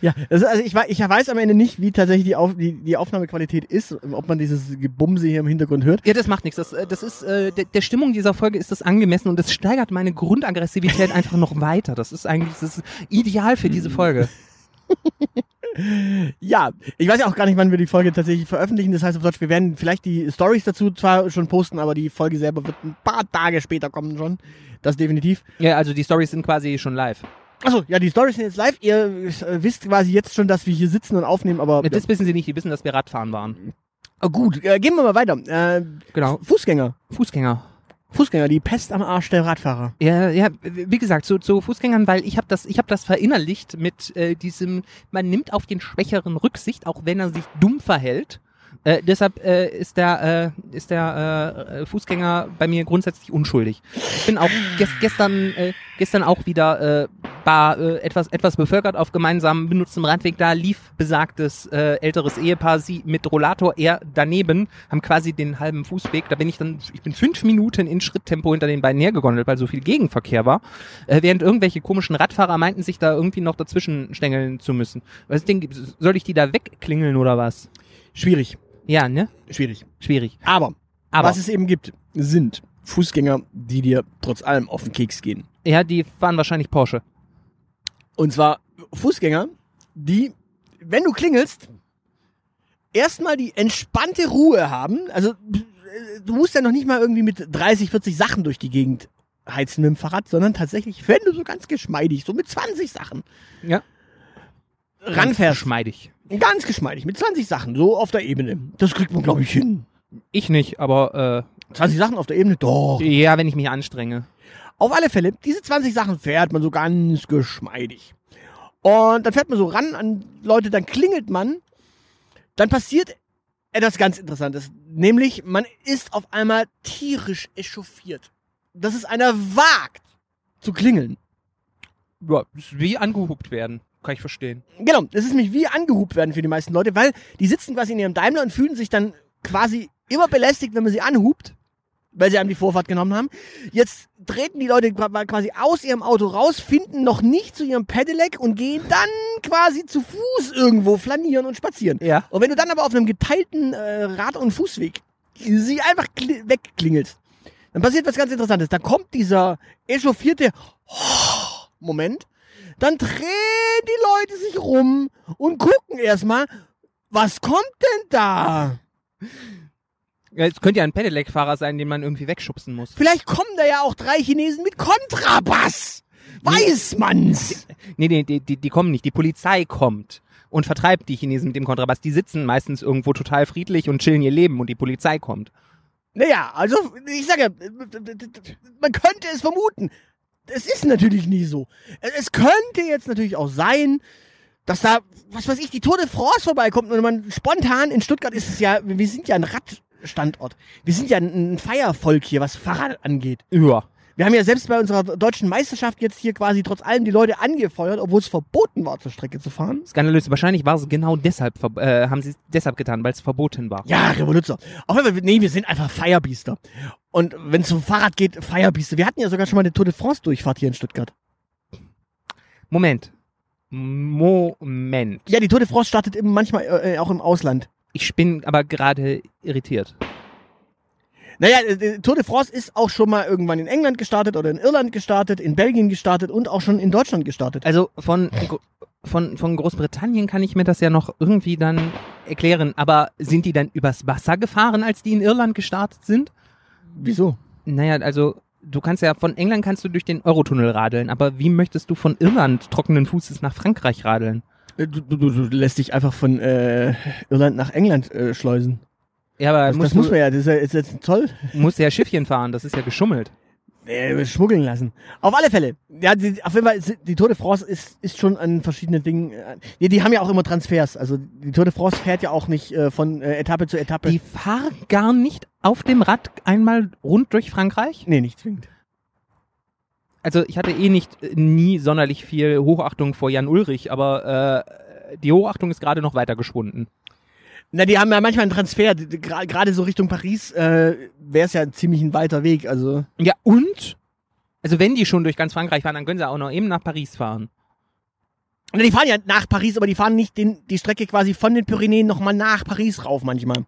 Ja, ist, also ich, ich weiß am Ende nicht, wie tatsächlich die, Auf, die, die Aufnahmequalität ist, ob man dieses Gebumse hier im Hintergrund hört. ja, das macht nichts. Das, äh, das ist äh, der, der Stimmung dieser Folge ist das angemessen und das steigert meine Grundaggressivität <laughs> einfach noch weiter. Das ist eigentlich das ist ideal für diese Folge. <laughs> Ja, ich weiß ja auch gar nicht, wann wir die Folge tatsächlich veröffentlichen. Das heißt auf Deutsch, wir werden vielleicht die Stories dazu zwar schon posten, aber die Folge selber wird ein paar Tage später kommen schon. Das definitiv. Ja, also die Stories sind quasi schon live. Achso, ja, die Stories sind jetzt live. Ihr äh, wisst quasi jetzt schon, dass wir hier sitzen und aufnehmen, aber Das wissen sie nicht, die wissen, dass wir Radfahren waren. Ah, gut, äh, gehen wir mal weiter. Äh, Genau. Fußgänger. Fußgänger. Fußgänger, die Pest am Arsch der Radfahrer. Ja, ja, wie gesagt, zu, zu Fußgängern, weil ich habe das, ich habe das verinnerlicht mit äh, diesem, man nimmt auf den Schwächeren Rücksicht, auch wenn er sich dumm verhält. Äh, deshalb äh, ist der, äh, ist der äh, Fußgänger bei mir grundsätzlich unschuldig. Ich bin auch ges gestern, äh, gestern auch wieder äh, war äh, etwas, etwas bevölkert auf gemeinsam benutztem Radweg. Da lief besagtes äh, älteres Ehepaar, sie mit Rollator, er daneben, haben quasi den halben Fußweg. Da bin ich dann, ich bin fünf Minuten in Schritttempo hinter den beiden hergegondelt, weil so viel Gegenverkehr war. Äh, während irgendwelche komischen Radfahrer meinten, sich da irgendwie noch dazwischen stängeln zu müssen. Was Ding, soll ich die da wegklingeln oder was? Schwierig. Ja, ne? Schwierig. Schwierig. Aber, Aber was es eben gibt, sind Fußgänger, die dir trotz allem auf den Keks gehen. ja, die fahren wahrscheinlich Porsche. Und zwar Fußgänger, die, wenn du klingelst, erstmal die entspannte Ruhe haben. Also äh, du musst ja noch nicht mal irgendwie mit 30, 40 Sachen durch die Gegend heizen mit dem Fahrrad, sondern tatsächlich, wenn du so ganz geschmeidig, so mit 20 Sachen Ja. Ranfährst, Schmeidig. ganz geschmeidig, mit 20 Sachen, so auf der Ebene. Das kriegt man, glaube ich, hin. Ich nicht, aber 20 Sachen auf der Ebene, doch. äh, ja, wenn ich mich anstrenge. Auf alle Fälle, diese 20 Sachen fährt man so ganz geschmeidig. Und dann fährt man so ran an Leute, dann klingelt man. Dann passiert etwas ganz Interessantes. Nämlich, man ist auf einmal tierisch echauffiert. Dass es einer wagt zu klingeln. Ja, wie angehupt werden. Kann ich verstehen. Genau, das ist nämlich wie angehupt werden für die meisten Leute, weil die sitzen quasi in ihrem Daimler und fühlen sich dann quasi immer belästigt, wenn man sie anhupt. weil sie einem die Vorfahrt genommen haben. Jetzt treten die Leute qua- quasi aus ihrem Auto raus, finden noch nicht zu ihrem Pedelec und gehen dann quasi zu Fuß irgendwo flanieren und spazieren. Ja. Und wenn du dann aber auf einem geteilten äh, Rad- und Fußweg sie einfach kli- wegklingelst, dann passiert was ganz Interessantes. Da kommt dieser echauffierte Moment, dann drehen die Leute sich rum und gucken erstmal, was kommt denn da? Es könnte ja ein Pedelec-Fahrer sein, den man irgendwie wegschubsen muss. Vielleicht kommen da ja auch drei Chinesen mit Kontrabass. Weiß man's. Nee, nee, die, die, die kommen nicht. Die Polizei kommt und vertreibt die Chinesen mit dem Kontrabass. Die sitzen meistens irgendwo total friedlich und chillen ihr Leben und die Polizei kommt. Naja, also ich sage, man könnte es vermuten. Es ist natürlich nie so. Es könnte jetzt natürlich auch sein, dass da, was weiß ich, die Tour de France vorbeikommt und man spontan in Stuttgart ist es ja, wir sind ja ein Radstandort. Wir sind ja ein Feiervolk hier, was Fahrrad angeht. Ja. Wir haben ja selbst bei unserer deutschen Meisterschaft jetzt hier quasi trotz allem die Leute angefeuert, obwohl es verboten war, zur Strecke zu fahren. Skandalös. Wahrscheinlich war es genau deshalb, äh, haben sie es deshalb getan, weil es verboten war. Ja, Revoluzer. Auf jeden Fall, nee, wir sind einfach Feierbiester. Und wenn es um Fahrrad geht, Feierbiester. Wir hatten ja sogar schon mal eine Tour de France-Durchfahrt hier in Stuttgart. Moment. Moment. Ja, die Tour de France startet eben manchmal äh, auch im Ausland. Ich bin aber gerade irritiert. Naja, äh, die Tour de France ist auch schon mal irgendwann in England gestartet oder in Irland gestartet, in Belgien gestartet und auch schon in Deutschland gestartet. Also von, von, von Großbritannien kann ich mir das ja noch irgendwie dann erklären. Aber sind die dann übers Wasser gefahren, als die in Irland gestartet sind? Wieso? Naja, also du kannst ja von England kannst du durch den Eurotunnel radeln, aber wie möchtest du von Irland trockenen Fußes nach Frankreich radeln? Äh, Du, du, du du lässt dich einfach von äh, Irland nach England äh, schleusen. Ja, aber Das, das muss man ja, das ist ja ist jetzt toll. musst ja Schiffchen fahren, das ist ja geschummelt. Äh, schmuggeln lassen. Auf alle Fälle. Ja, die, auf jeden Fall, die Tour de France ist, ist schon an verschiedenen Dingen. Äh, die, die haben ja auch immer Transfers. Also die Tour de France fährt ja auch nicht äh, von äh, Etappe zu Etappe. Die fahren gar nicht auf dem Rad einmal rund durch Frankreich? nee, nicht zwingend. Also ich hatte eh nicht äh, nie sonderlich viel Hochachtung vor Jan Ulrich, aber äh, die Hochachtung ist gerade noch weiter geschwunden. Na, die haben ja manchmal einen Transfer. Gerade so Richtung Paris äh, wäre es ja ziemlich ein weiter Weg. Also Ja, und? Also wenn die schon durch ganz Frankreich fahren, dann können sie auch noch eben nach Paris fahren. Na, die fahren ja nach Paris, aber die fahren nicht den, die Strecke quasi von den Pyrenäen nochmal nach Paris rauf manchmal.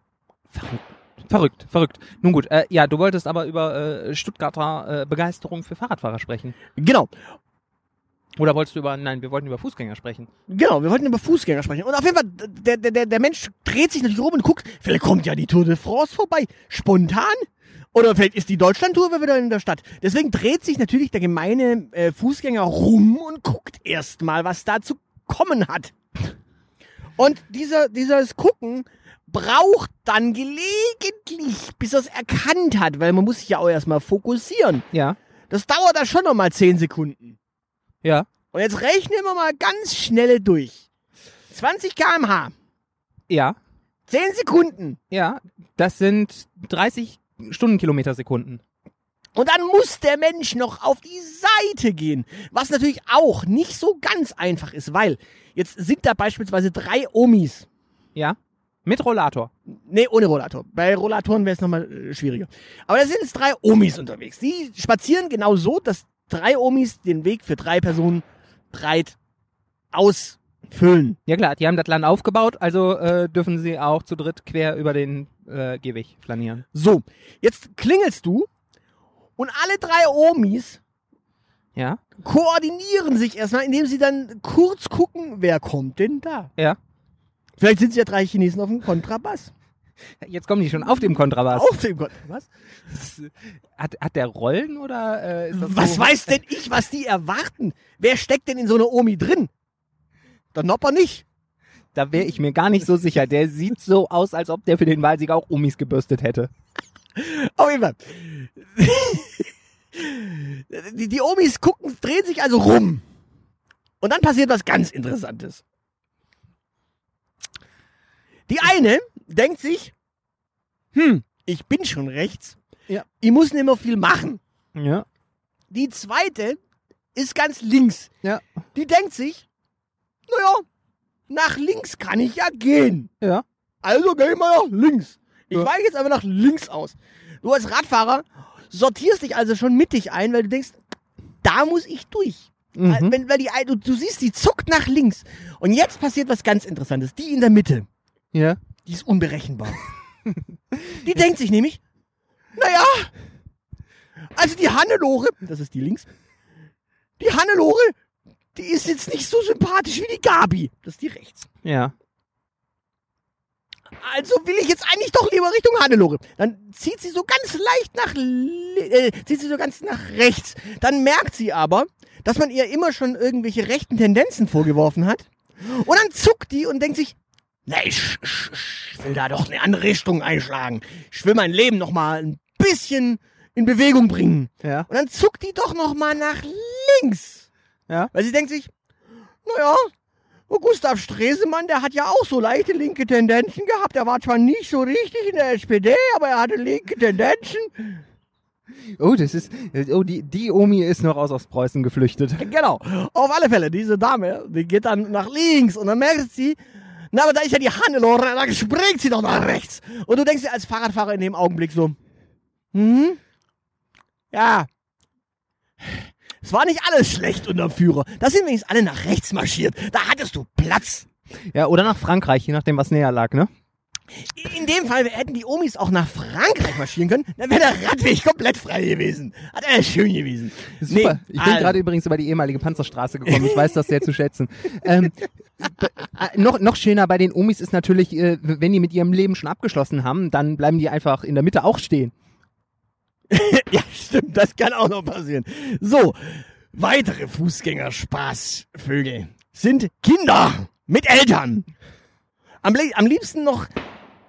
Verrückt. Verrückt, verrückt. Nun gut, äh, ja, du wolltest aber über äh, Stuttgarter äh, Begeisterung für Fahrradfahrer sprechen. Genau. Oder wolltest du über, nein, wir wollten über Fußgänger sprechen. Genau, wir wollten über Fußgänger sprechen. Und auf jeden Fall, der, der, der, Mensch dreht sich natürlich rum und guckt, vielleicht kommt ja die Tour de France vorbei. Spontan? Oder vielleicht ist die Deutschlandtour wieder in der Stadt. Deswegen dreht sich natürlich der gemeine äh, Fußgänger rum und guckt erstmal, was da zu kommen hat. Und dieser, dieses Gucken braucht dann gelegentlich, bis er es erkannt hat, weil man muss sich ja auch erstmal fokussieren. Ja. Das dauert da schon nochmal 10 Sekunden. Ja. Und jetzt rechnen wir mal ganz schnelle durch. 20 km/h, Ja. 10 Sekunden. Ja. Das sind 30 Stundenkilometer Sekunden. Und dann muss der Mensch noch auf die Seite gehen. Was natürlich auch nicht so ganz einfach ist, weil jetzt sind da beispielsweise drei Omis. Ja. Mit Rollator. Nee, ohne Rollator. Bei Rollatoren wäre es nochmal äh, schwieriger. Aber da sind jetzt drei Omis unterwegs. Die spazieren genau so, dass drei Omis den Weg für drei Personen breit ausfüllen. Ja klar, die haben das Land aufgebaut, also äh, dürfen sie auch zu dritt quer über den äh, Gehweg flanieren. So, jetzt klingelst du und alle drei Omis Ja. koordinieren sich erstmal, indem sie dann kurz gucken, wer kommt denn da? Ja. Vielleicht sind es ja drei Chinesen auf dem Kontrabass. Jetzt kommen die schon auf dem Kontrabass. Auf dem Kontrabass? <laughs> Hat, hat der Rollen oder äh, ist das Was so? weiß denn ich, was die erwarten? Wer steckt denn in so einer Omi drin? Der Nopper nicht. Da wäre ich mir gar nicht so sicher. Der sieht so aus, als ob der für den Wahlsieg auch Omis gebürstet hätte. <laughs> Auf jeden Fall. <laughs> die, die Omis gucken, drehen sich also rum. Und dann passiert was ganz Interessantes. Die eine denkt sich, hm, ich bin schon rechts. Ja. Ich muss nicht mehr viel machen. Ja. Die zweite ist ganz links. Ja. Die denkt sich, naja, nach links kann ich ja gehen. Ja. Also gehe ich mal nach links. Ich Ja. weiche jetzt einfach nach links aus. Du als Radfahrer sortierst dich also schon mittig ein, weil du denkst, da muss ich durch. Mhm. Wenn, weil die, du, du siehst, die zuckt nach links. Und jetzt passiert was ganz Interessantes. Die in der Mitte, Ja. Die ist unberechenbar. <laughs> die denkt sich nämlich, naja, also die Hannelore, das ist die links, die Hannelore, die ist jetzt nicht so sympathisch wie die Gabi. Das ist die rechts. Ja. Also will ich jetzt eigentlich doch lieber Richtung Hannelore. Dann zieht sie so ganz leicht nach, äh, zieht sie so ganz nach rechts. Dann merkt sie aber, dass man ihr immer schon irgendwelche rechten Tendenzen vorgeworfen hat. Und dann zuckt die und denkt sich, na, ich, ich, ich will da doch eine andere Richtung einschlagen. Ich will mein Leben noch mal ein bisschen in Bewegung bringen. Ja. Und dann zuckt die doch noch mal nach links. Ja. Weil sie denkt sich, naja, Gustav Stresemann, der hat ja auch so leichte linke Tendenzen gehabt. Er war zwar nicht so richtig in der SPD, aber er hatte linke Tendenzen. Oh, das ist, oh, die, die Omi ist noch aus Ostpreußen geflüchtet. Genau. Auf alle Fälle, diese Dame, die geht dann nach links und dann merkt sie, na, aber da ist ja die Hannelore, da springt sie doch nach rechts. Und du denkst dir als Fahrradfahrer in dem Augenblick so, hm, ja, es war nicht alles schlecht unterm Führer. Da sind wenigstens alle nach rechts marschiert. Da hattest du Platz. Ja, oder nach Frankreich, je nachdem, was näher lag, ne? In dem Fall hätten die Omis auch nach Frankreich marschieren können, dann wäre der Radweg komplett frei gewesen. Hat er schön gewesen. Super. Nee, ich bin also- gerade übrigens über die ehemalige Panzerstraße gekommen. Ich weiß das sehr zu schätzen. Ähm, äh, noch, noch schöner bei den Omis ist natürlich, äh, wenn die mit ihrem Leben schon abgeschlossen haben, dann bleiben die einfach in der Mitte auch stehen. <laughs> Ja, stimmt, das kann auch noch passieren. So, weitere Fußgängerspaßvögel sind Kinder mit Eltern. Am, am liebsten noch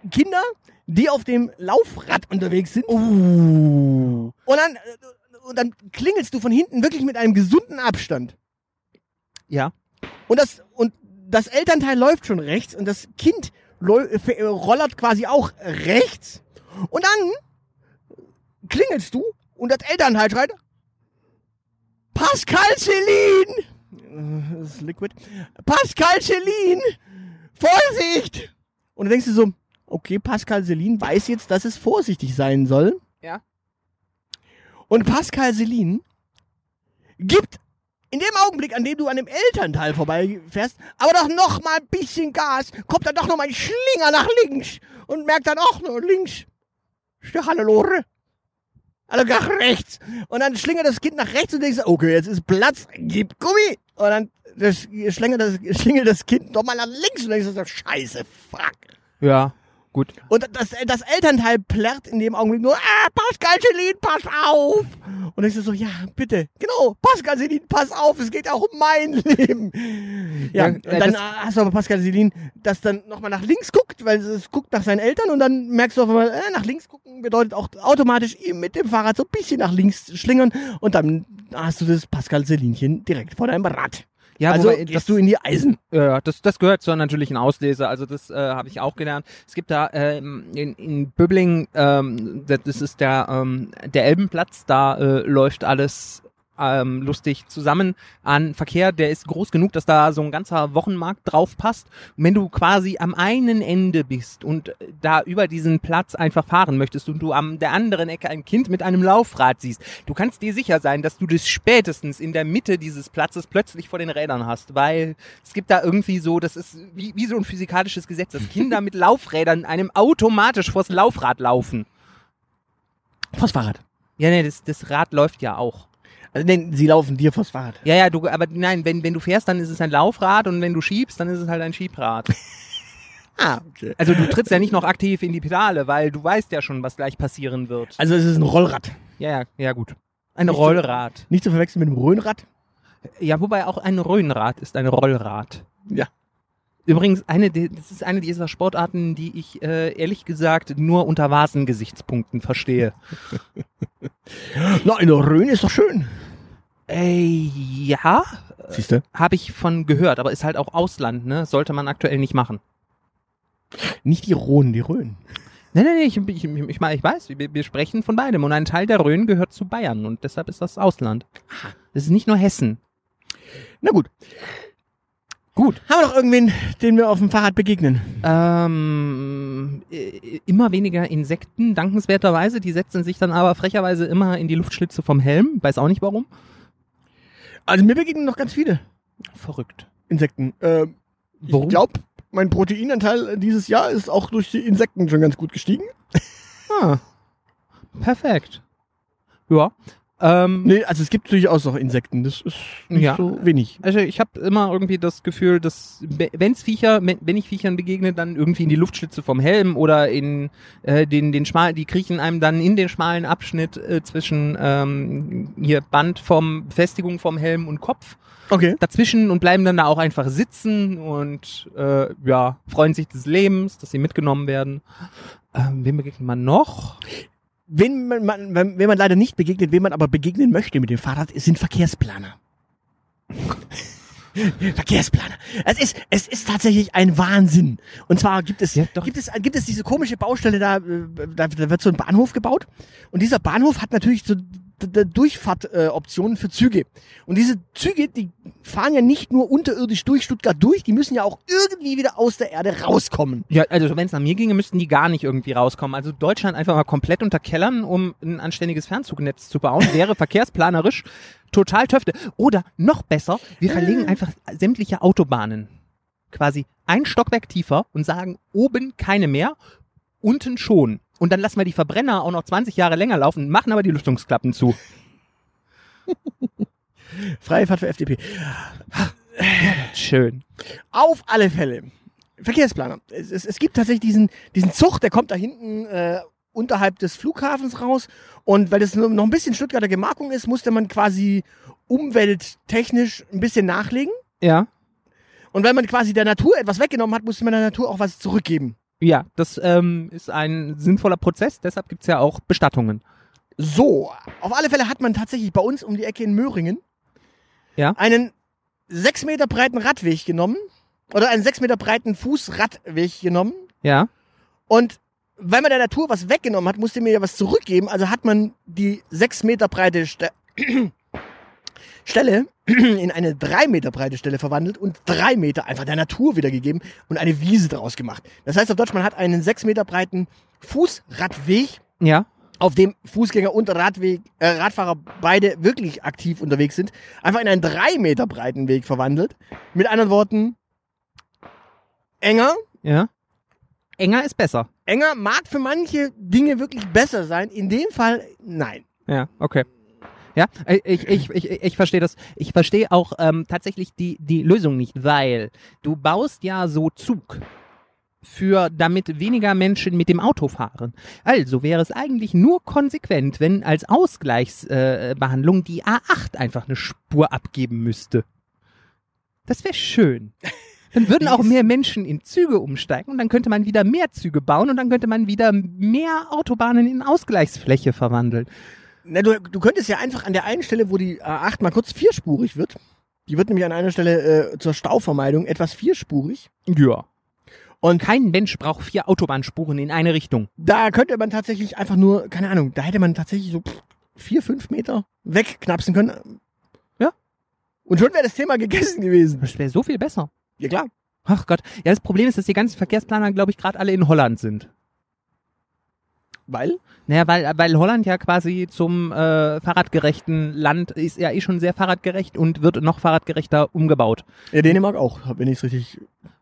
Kinder, die auf dem Laufrad unterwegs sind. Und dann, äh, und dann klingelst du von hinten wirklich mit einem gesunden Abstand. Ja. Und das, und das Elternteil läuft schon rechts und das Kind rollert quasi auch rechts. Und dann klingelst du und das Elternteil schreit, Pascal Celine! Äh, Das ist Liquid. Pascal Celine! Vorsicht! Und dann denkst du so, okay, Pascal Celine weiß jetzt, dass es vorsichtig sein soll. Ja. Und Pascal Celine gibt in dem Augenblick, an dem du an dem Elternteil vorbeifährst, aber doch noch mal ein bisschen Gas, kommt dann doch noch mal ein Schlinger nach links und merkt dann auch nur links ist der Hannelore. Also nach rechts. Und dann schlingert das Kind nach rechts und denkst, okay, jetzt ist Platz, gib Gummi. Und dann das, schlingert, das, schlingelt das Kind noch mal nach links und denkst, scheiße, fuck. Ja. Gut. Und das, das Elternteil plärrt in dem Augenblick nur, ah, Pascal Celine, pass auf. Und ich so, ja, bitte, genau, Pascal Celine, pass auf, es geht auch um mein <laughs> Leben. Ja, Ja, und äh, dann das- hast du aber Pascal Celine, das dann nochmal nach links guckt, weil es guckt nach seinen Eltern und dann merkst du auf einmal, äh, nach links gucken bedeutet auch automatisch ihm mit dem Fahrrad so ein bisschen nach links schlingern und dann hast du das Pascal Celinchen direkt vor deinem Rad. Ja, also wobei, gehst du in die Eisen. Ja, das, das gehört zur natürlichen Auslese. Also das äh, habe ich auch gelernt. Es gibt da ähm, in, in Böbling, ähm, das das ist der ähm, der Elbenplatz. Da äh, läuft alles ähm, lustig zusammen an Verkehr. Der ist groß genug, dass da so ein ganzer Wochenmarkt drauf passt. Und wenn du quasi am einen Ende bist und äh, da über diesen Platz einfach fahren möchtest und du am der anderen Ecke ein Kind mit einem Laufrad siehst, du kannst dir sicher sein, dass du das spätestens in der Mitte dieses Platzes plötzlich vor den Rädern hast, weil es gibt da irgendwie so, das ist wie, wie so ein physikalisches Gesetz, dass Kinder mit Laufrädern einem automatisch vors Laufrad laufen. Vors Fahrrad. Ja, nee, das, das Rad läuft ja auch. Also, nee, sie laufen dir vors Fahrrad. Ja, ja, du, aber nein, wenn, wenn du fährst, dann ist es ein Laufrad und wenn du schiebst, dann ist es halt ein Schiebrad. <laughs> Ah, okay. Also du trittst ja nicht noch aktiv in die Pedale, weil du weißt ja schon, was gleich passieren wird. Also es ist ein Rollrad. Ja, ja, ja gut. Ein Nicht Rollrad. Nicht zu verwechseln mit einem Röhnrad. Ja, wobei auch ein Röhnrad ist ein Rollrad. Ja. Übrigens, eine, das ist eine dieser Sportarten, die ich äh, ehrlich gesagt nur unter Vasengesichtspunkten verstehe. <laughs> Na, eine Rhön ist doch schön. Äh, ja, Siehst du? habe ich von gehört, aber ist halt auch Ausland, ne? Sollte man aktuell nicht machen. Nicht die Rhone, die Rhön. Nein, nein, nein, ich, ich, ich, ich, ich weiß, wir, wir sprechen von beidem und ein Teil der Rhön gehört zu Bayern und deshalb ist das Ausland. Das ist nicht nur Hessen. Na gut. Gut. Haben wir noch irgendwen, den wir auf dem Fahrrad begegnen? Ähm, äh, immer weniger Insekten, dankenswerterweise. Die setzen sich dann aber frecherweise immer in die Luftschlitze vom Helm. Weiß auch nicht warum. Also mir begegnen noch ganz viele Verrückt. Insekten. Äh, Warum? Ich glaube, mein Proteinanteil dieses Jahr ist auch durch die Insekten schon ganz gut gestiegen. Ah, perfekt. Ja. Ähm, Nee, also es gibt durchaus auch Insekten. Das ist nicht Ja. so wenig. Also ich habe immer irgendwie das Gefühl, dass wenn's Viecher, wenn wenn ich Viechern begegne, dann irgendwie in die Luftschlitze vom Helm oder in äh, den den schmalen, die kriechen einem dann in den schmalen Abschnitt äh, zwischen ähm, hier Band vom Befestigung vom Helm und Kopf Okay. dazwischen und bleiben dann da auch einfach sitzen und äh, ja freuen sich des Lebens, dass sie mitgenommen werden. Ähm, wem begegnet man noch? Wen man, wenn wenn man leider nicht begegnet, wen man aber begegnen möchte mit dem Fahrrad, sind Verkehrsplaner. <laughs> Verkehrsplaner. Es ist, es ist tatsächlich ein Wahnsinn. Und zwar gibt es, Ja, doch. gibt es, gibt es diese komische Baustelle da, äh, da, da wird so ein Bahnhof gebaut. Und dieser Bahnhof hat natürlich so Durchfahrtoptionen äh, für Züge. Und diese Züge, die fahren ja nicht nur unterirdisch durch Stuttgart durch, die müssen ja auch irgendwie wieder aus der Erde rauskommen. Ja, also wenn es nach mir ginge, müssten die gar nicht irgendwie rauskommen. Also Deutschland einfach mal komplett unterkellern, um ein anständiges Fernzugnetz zu bauen, wäre <laughs> verkehrsplanerisch total töfte. Oder noch besser, wir verlegen einfach sämtliche Autobahnen quasi ein Stockwerk tiefer und sagen, oben keine mehr, unten schon. Und dann lassen wir die Verbrenner auch noch 20 Jahre länger laufen, machen aber die Lüftungsklappen zu. <laughs> Freie Fahrt für FDP. Schön. Auf alle Fälle. Verkehrsplaner. Es, es, es gibt tatsächlich diesen, diesen Zug, der kommt da hinten äh, unterhalb des Flughafens raus. Und weil das noch ein bisschen Stuttgarter Gemarkung ist, musste man quasi umwelttechnisch ein bisschen nachlegen. Ja. Und weil man quasi der Natur etwas weggenommen hat, musste man der Natur auch was zurückgeben. Ja, das ähm, ist ein sinnvoller Prozess, deshalb gibt's ja auch Bestattungen. So, auf alle Fälle hat man tatsächlich bei uns um die Ecke in Möhringen Ja. einen sechs Meter breiten Radweg genommen. Oder einen sechs Meter breiten Fußradweg genommen. Ja. Und weil man der Natur was weggenommen hat, musste mir ja was zurückgeben. Also hat man die sechs Meter breite Ste <clears throat> Stelle <clears throat> in eine drei Meter breite Stelle verwandelt und drei Meter einfach der Natur wiedergegeben und eine Wiese draus gemacht. Das heißt auf Deutsch, man hat einen sechs Meter breiten Fußradweg, Ja. auf dem Fußgänger und Radweg, äh, Radfahrer beide wirklich aktiv unterwegs sind, einfach in einen drei Meter breiten Weg verwandelt. Mit anderen Worten, enger, Ja. Enger ist besser. enger mag für manche Dinge wirklich besser sein. In dem Fall nein. Ja, okay. Ja, ich, ich, ich, ich verstehe das. Ich verstehe auch ähm, tatsächlich die, die Lösung nicht, weil du baust ja so Zug für, damit weniger Menschen mit dem Auto fahren. Also wäre es eigentlich nur konsequent, wenn als Ausgleichsbehandlung äh, die A8 einfach eine Spur abgeben müsste. Das wäre schön. Dann <laughs> würden auch mehr Menschen in Züge umsteigen und dann könnte man wieder mehr Züge bauen und dann könnte man wieder mehr Autobahnen in Ausgleichsfläche verwandeln. Na, du, du könntest ja einfach an der einen Stelle, wo die A8 mal kurz vierspurig wird, die wird nämlich an einer Stelle äh, zur Stauvermeidung etwas vierspurig. Ja. Und Kein Mensch braucht vier Autobahnspuren in eine Richtung. da könnte man tatsächlich einfach nur, keine Ahnung, da hätte man tatsächlich so pff, vier, fünf Meter wegknapsen können. Ja. Und schon wäre das Thema gegessen gewesen. Das wäre so viel besser. Ja klar. Ach Gott. Ja, das Problem ist, dass die ganzen Verkehrsplaner, glaube ich, gerade alle in Holland sind. Weil? Naja, weil, weil Holland ja quasi zum äh, fahrradgerechten Land ist ja eh schon sehr fahrradgerecht und wird noch fahrradgerechter umgebaut. Ja, Dänemark auch, wenn ich es richtig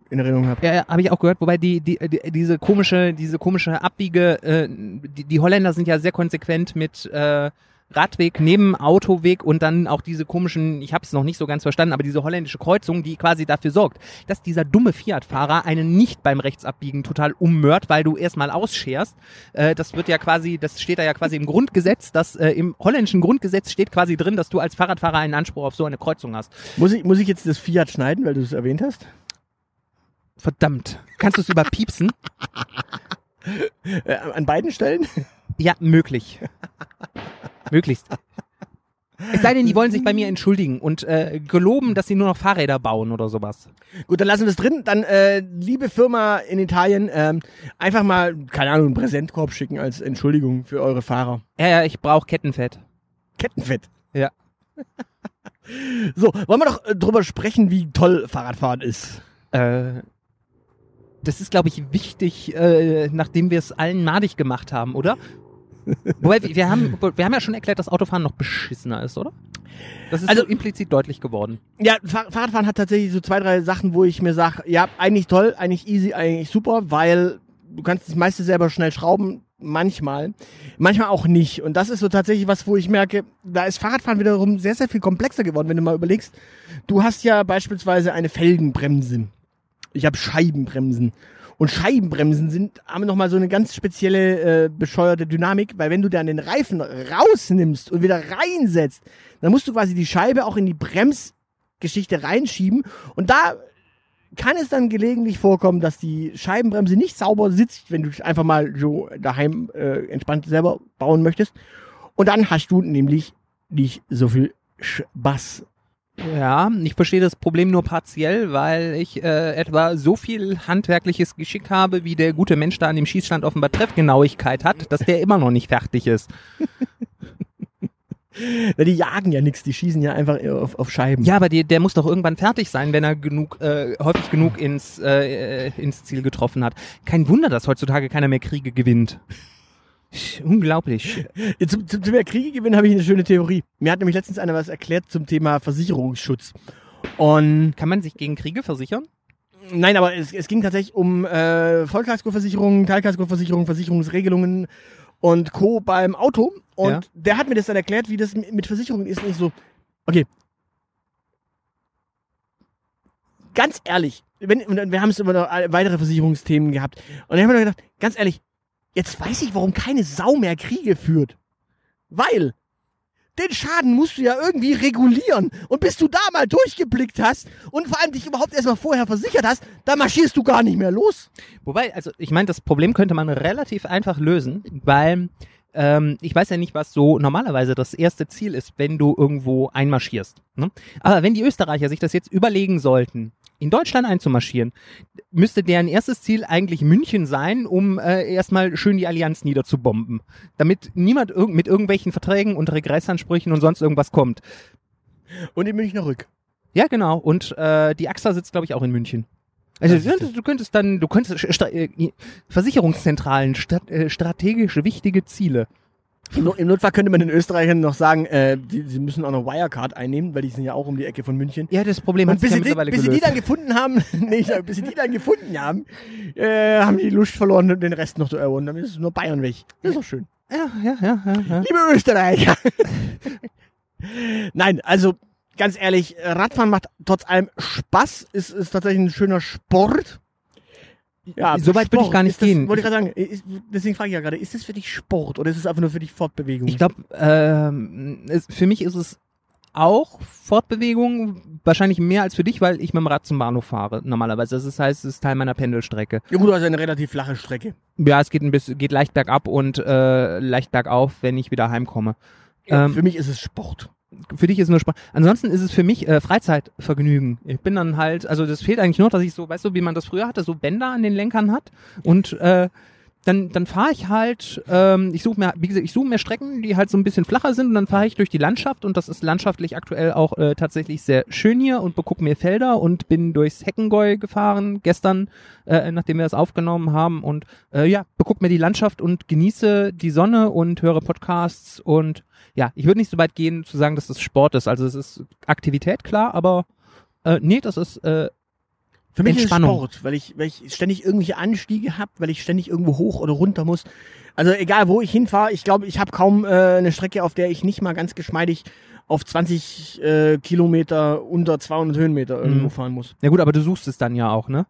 in Erinnerung habe. Ja, habe ich auch gehört, wobei die, die, die diese komische, diese komische Abbiege, äh, die, die Holländer sind ja sehr konsequent mit äh, Radweg neben Autoweg und dann auch diese komischen, ich habe es noch nicht so ganz verstanden, aber diese holländische Kreuzung, die quasi dafür sorgt, dass dieser dumme Fiat-Fahrer einen nicht beim Rechtsabbiegen total ummört, weil du erstmal ausscherst. Äh, das wird ja quasi, das steht da ja quasi im Grundgesetz, dass äh, im holländischen Grundgesetz steht quasi drin, dass du als Fahrradfahrer einen Anspruch auf so eine Kreuzung hast. Muss ich, muss ich jetzt das Fiat schneiden, weil du es erwähnt hast? Verdammt. Kannst du es überpiepsen? <laughs> Äh, an beiden Stellen? Ja, möglich. Möglichst. Es sei denn, die wollen sich bei mir <laughs> entschuldigen und äh, geloben, dass sie nur noch Fahrräder bauen oder sowas. Gut, dann lassen wir es drin. Dann, äh, liebe Firma in Italien, ähm, einfach mal, keine Ahnung, einen Präsentkorb schicken als Entschuldigung für eure Fahrer. Ja, ja, ich brauche Kettenfett. Kettenfett. Ja. <laughs> So, wollen wir doch äh, drüber sprechen, wie toll Fahrradfahren ist. Äh, das ist, glaube ich, wichtig, äh, nachdem wir es allen madig gemacht haben, oder? Wobei, wir haben, wir haben ja schon erklärt, dass Autofahren noch beschissener ist, oder? Das ist Also- so implizit deutlich geworden. Ja, Fahr Fahrradfahren hat tatsächlich so zwei, drei Sachen, wo ich mir sage, ja, eigentlich toll, eigentlich easy, eigentlich super, weil du kannst das meiste selber schnell schrauben, manchmal, manchmal auch nicht. Und das ist so tatsächlich was, wo ich merke, da ist Fahrradfahren wiederum sehr, sehr viel komplexer geworden, wenn du mal überlegst. Du hast ja beispielsweise eine Felgenbremse. Ich habe Scheibenbremsen. Und Scheibenbremsen sind, haben nochmal so eine ganz spezielle, äh, bescheuerte Dynamik, weil wenn du dann den Reifen rausnimmst und wieder reinsetzt, dann musst du quasi die Scheibe auch in die Bremsgeschichte reinschieben. Und da kann es dann gelegentlich vorkommen, dass die Scheibenbremse nicht sauber sitzt, wenn du einfach mal so daheim äh, entspannt selber bauen möchtest. Und dann hast du nämlich nicht so viel Spaß. Ja, ich verstehe das Problem nur partiell, weil ich äh, etwa so viel handwerkliches Geschick habe, wie der gute Mensch da an dem Schießstand offenbar Treffgenauigkeit hat, dass der immer noch nicht fertig ist. <laughs> Die jagen ja nichts, die schießen ja einfach auf, auf Scheiben. Ja, aber die, der muss doch irgendwann fertig sein, wenn er genug, äh, häufig genug ins, äh, äh, ins Ziel getroffen hat. Kein Wunder, dass heutzutage keiner mehr Kriege gewinnt. Unglaublich. Zum, zum Thema Kriege gewinnen habe ich eine schöne Theorie. Mir hat nämlich letztens einer was erklärt zum Thema Versicherungsschutz. Und Kann man sich gegen Kriege versichern? Nein, aber es, es ging tatsächlich um äh, Vollkaskoversicherungen, Teilkaskoversicherungen, Versicherungsregelungen und Co. beim Auto. Und Ja. der hat mir das dann erklärt, wie das mit Versicherungen ist. Nicht so, okay. Ganz ehrlich, wenn, und wir haben es über noch weitere Versicherungsthemen gehabt. Und ich habe mir gedacht, ganz ehrlich, jetzt weiß ich, warum keine Sau mehr Kriege führt. Weil den Schaden musst du ja irgendwie regulieren. Und bis du da mal durchgeblickt hast und vor allem dich überhaupt erstmal vorher versichert hast, da marschierst du gar nicht mehr los. Wobei, also ich meine, das Problem könnte man relativ einfach lösen, weil ähm, ich weiß ja nicht, was so normalerweise das erste Ziel ist, wenn du irgendwo einmarschierst. Ne? Aber wenn die Österreicher sich das jetzt überlegen sollten, in Deutschland einzumarschieren, müsste deren erstes Ziel eigentlich München sein, um äh, erstmal schön die Allianz niederzubomben, damit niemand irg mit irgendwelchen Verträgen und Regressansprüchen und sonst irgendwas kommt. Und in Münchner Rück. Ja, genau. Und äh, die AXA sitzt, glaube ich, auch in München. Also du, könntest dann, du könntest stra äh, Versicherungszentralen, stat äh, strategisch wichtige Ziele. Im, No- Im Notfall könnte man den Österreichern noch sagen, äh, die, sie müssen auch noch Wirecard einnehmen, weil die sind ja auch um die Ecke von München. Ja, das Problem hat sich ja sie die, mittlerweile bis sie die dann gefunden haben, <laughs> nee, sag, bis sie die dann gefunden haben, äh, haben die Lust verloren, den Rest noch zu erobern. Dann ist nur Bayern weg. Das ist doch schön. ja, ja, ja, ja, ja. Liebe Österreicher. <laughs> Nein, also ganz ehrlich, Radfahren macht trotz allem Spaß. Ist, ist tatsächlich ein schöner Sport. Ja, So weit würde ich gar nicht das, gehen. Wollte ich gerade sagen, ist, deswegen frage ich ja gerade, ist das für dich Sport oder ist es einfach nur für dich Fortbewegung? Ich glaube, ähm, es- für mich ist es auch Fortbewegung, wahrscheinlich mehr als für dich, weil ich mit dem Rad zum Bahnhof fahre normalerweise. Das heißt, es ist Teil meiner Pendelstrecke. ja gut, also eine relativ flache Strecke. Ja, es geht ein bisschen, geht leicht bergab und äh, leicht bergauf, wenn ich wieder heimkomme. Ähm, für mich ist es Sport. Für dich ist nur Spaß. Ansonsten ist es für mich äh, Freizeitvergnügen. Ich bin dann halt, also das fehlt eigentlich nur, dass ich so, weißt du, wie man das früher hatte, so Bänder an den Lenkern hat und äh, dann, dann fahre ich halt, ähm, ich suche mir, wie gesagt, ich suche mir Strecken, die halt so ein bisschen flacher sind und dann fahre ich durch die Landschaft und das ist landschaftlich aktuell auch äh, tatsächlich sehr schön hier und begucke mir Felder und bin durchs Heckengäu gefahren gestern, äh, nachdem wir das aufgenommen haben und äh, ja, beguck mir die Landschaft und genieße die Sonne und höre Podcasts und ja, ich würde nicht so weit gehen zu sagen, dass das Sport ist. Also es ist Aktivität, klar, aber äh, nee, das ist äh, Für mich Entspannung. ist es Sport, weil ich, weil ich ständig irgendwelche Anstiege habe, weil ich ständig irgendwo hoch oder runter muss. Also egal, wo ich hinfahre, ich glaube, ich habe kaum äh, eine Strecke, auf der ich nicht mal ganz geschmeidig auf 20 äh, Kilometer unter 200 Höhenmeter irgendwo Mhm. fahren muss. ja gut, aber du suchst es dann ja auch, ne?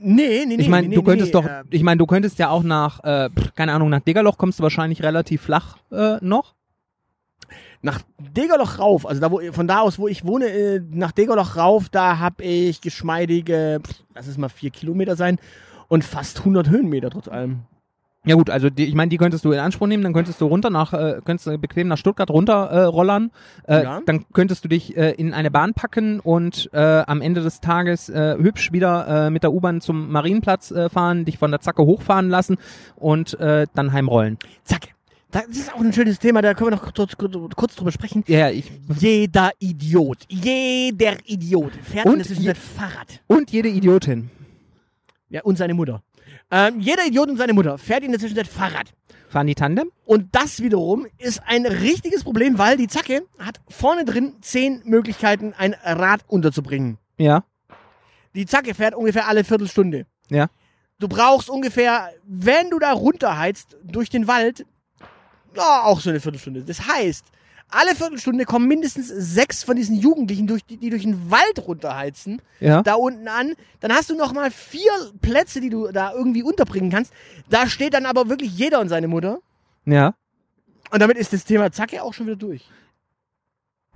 Nee, nee, nee. ich meine, nee, du könntest nee, doch, äh, ich meine, du könntest ja auch nach, äh, keine Ahnung, nach Degerloch kommst du wahrscheinlich relativ flach äh, noch. Nach Degerloch rauf, also da wo von da aus, wo ich wohne, äh, nach Degerloch rauf, da habe ich geschmeidige, lass es mal vier Kilometer sein und fast 100 Höhenmeter trotz allem. Ja gut, also die, ich meine, die könntest du in Anspruch nehmen, dann könntest du runter nach, äh, könntest du bequem nach Stuttgart runter äh, rollern, äh, Ja. dann könntest du dich äh, in eine Bahn packen und äh, am Ende des Tages äh, hübsch wieder äh, mit der U-Bahn zum Marienplatz äh, fahren, dich von der Zacke hochfahren lassen und äh, dann heimrollen. Zack. Das ist auch ein schönes Thema, da können wir noch kurz, kurz, drüber sprechen. Ja, ich. Jeder Idiot, jeder Idiot fährt Und in der Zwischenzeit Fahrrad. Und jede Idiotin. Ja, und seine Mutter. Ähm, jeder Idiot und seine Mutter fährt in der Zwischenzeit Fahrrad. Fahren die Tandem? Und das wiederum ist ein richtiges Problem, weil die Zacke hat vorne drin zehn Möglichkeiten, ein Rad unterzubringen. Ja. Die Zacke fährt ungefähr alle Viertelstunde. Ja. Du brauchst ungefähr, wenn du da runterheizt durch den Wald, ja, auch so eine Viertelstunde. Das heißt, alle Viertelstunde kommen mindestens sechs von diesen Jugendlichen, durch, die, die durch den Wald runterheizen, Ja. da unten an. Dann hast du noch mal vier Plätze, die du da irgendwie unterbringen kannst. Da steht dann aber wirklich jeder und seine Mutter. Ja. Und damit ist das Thema Zacke auch schon wieder durch.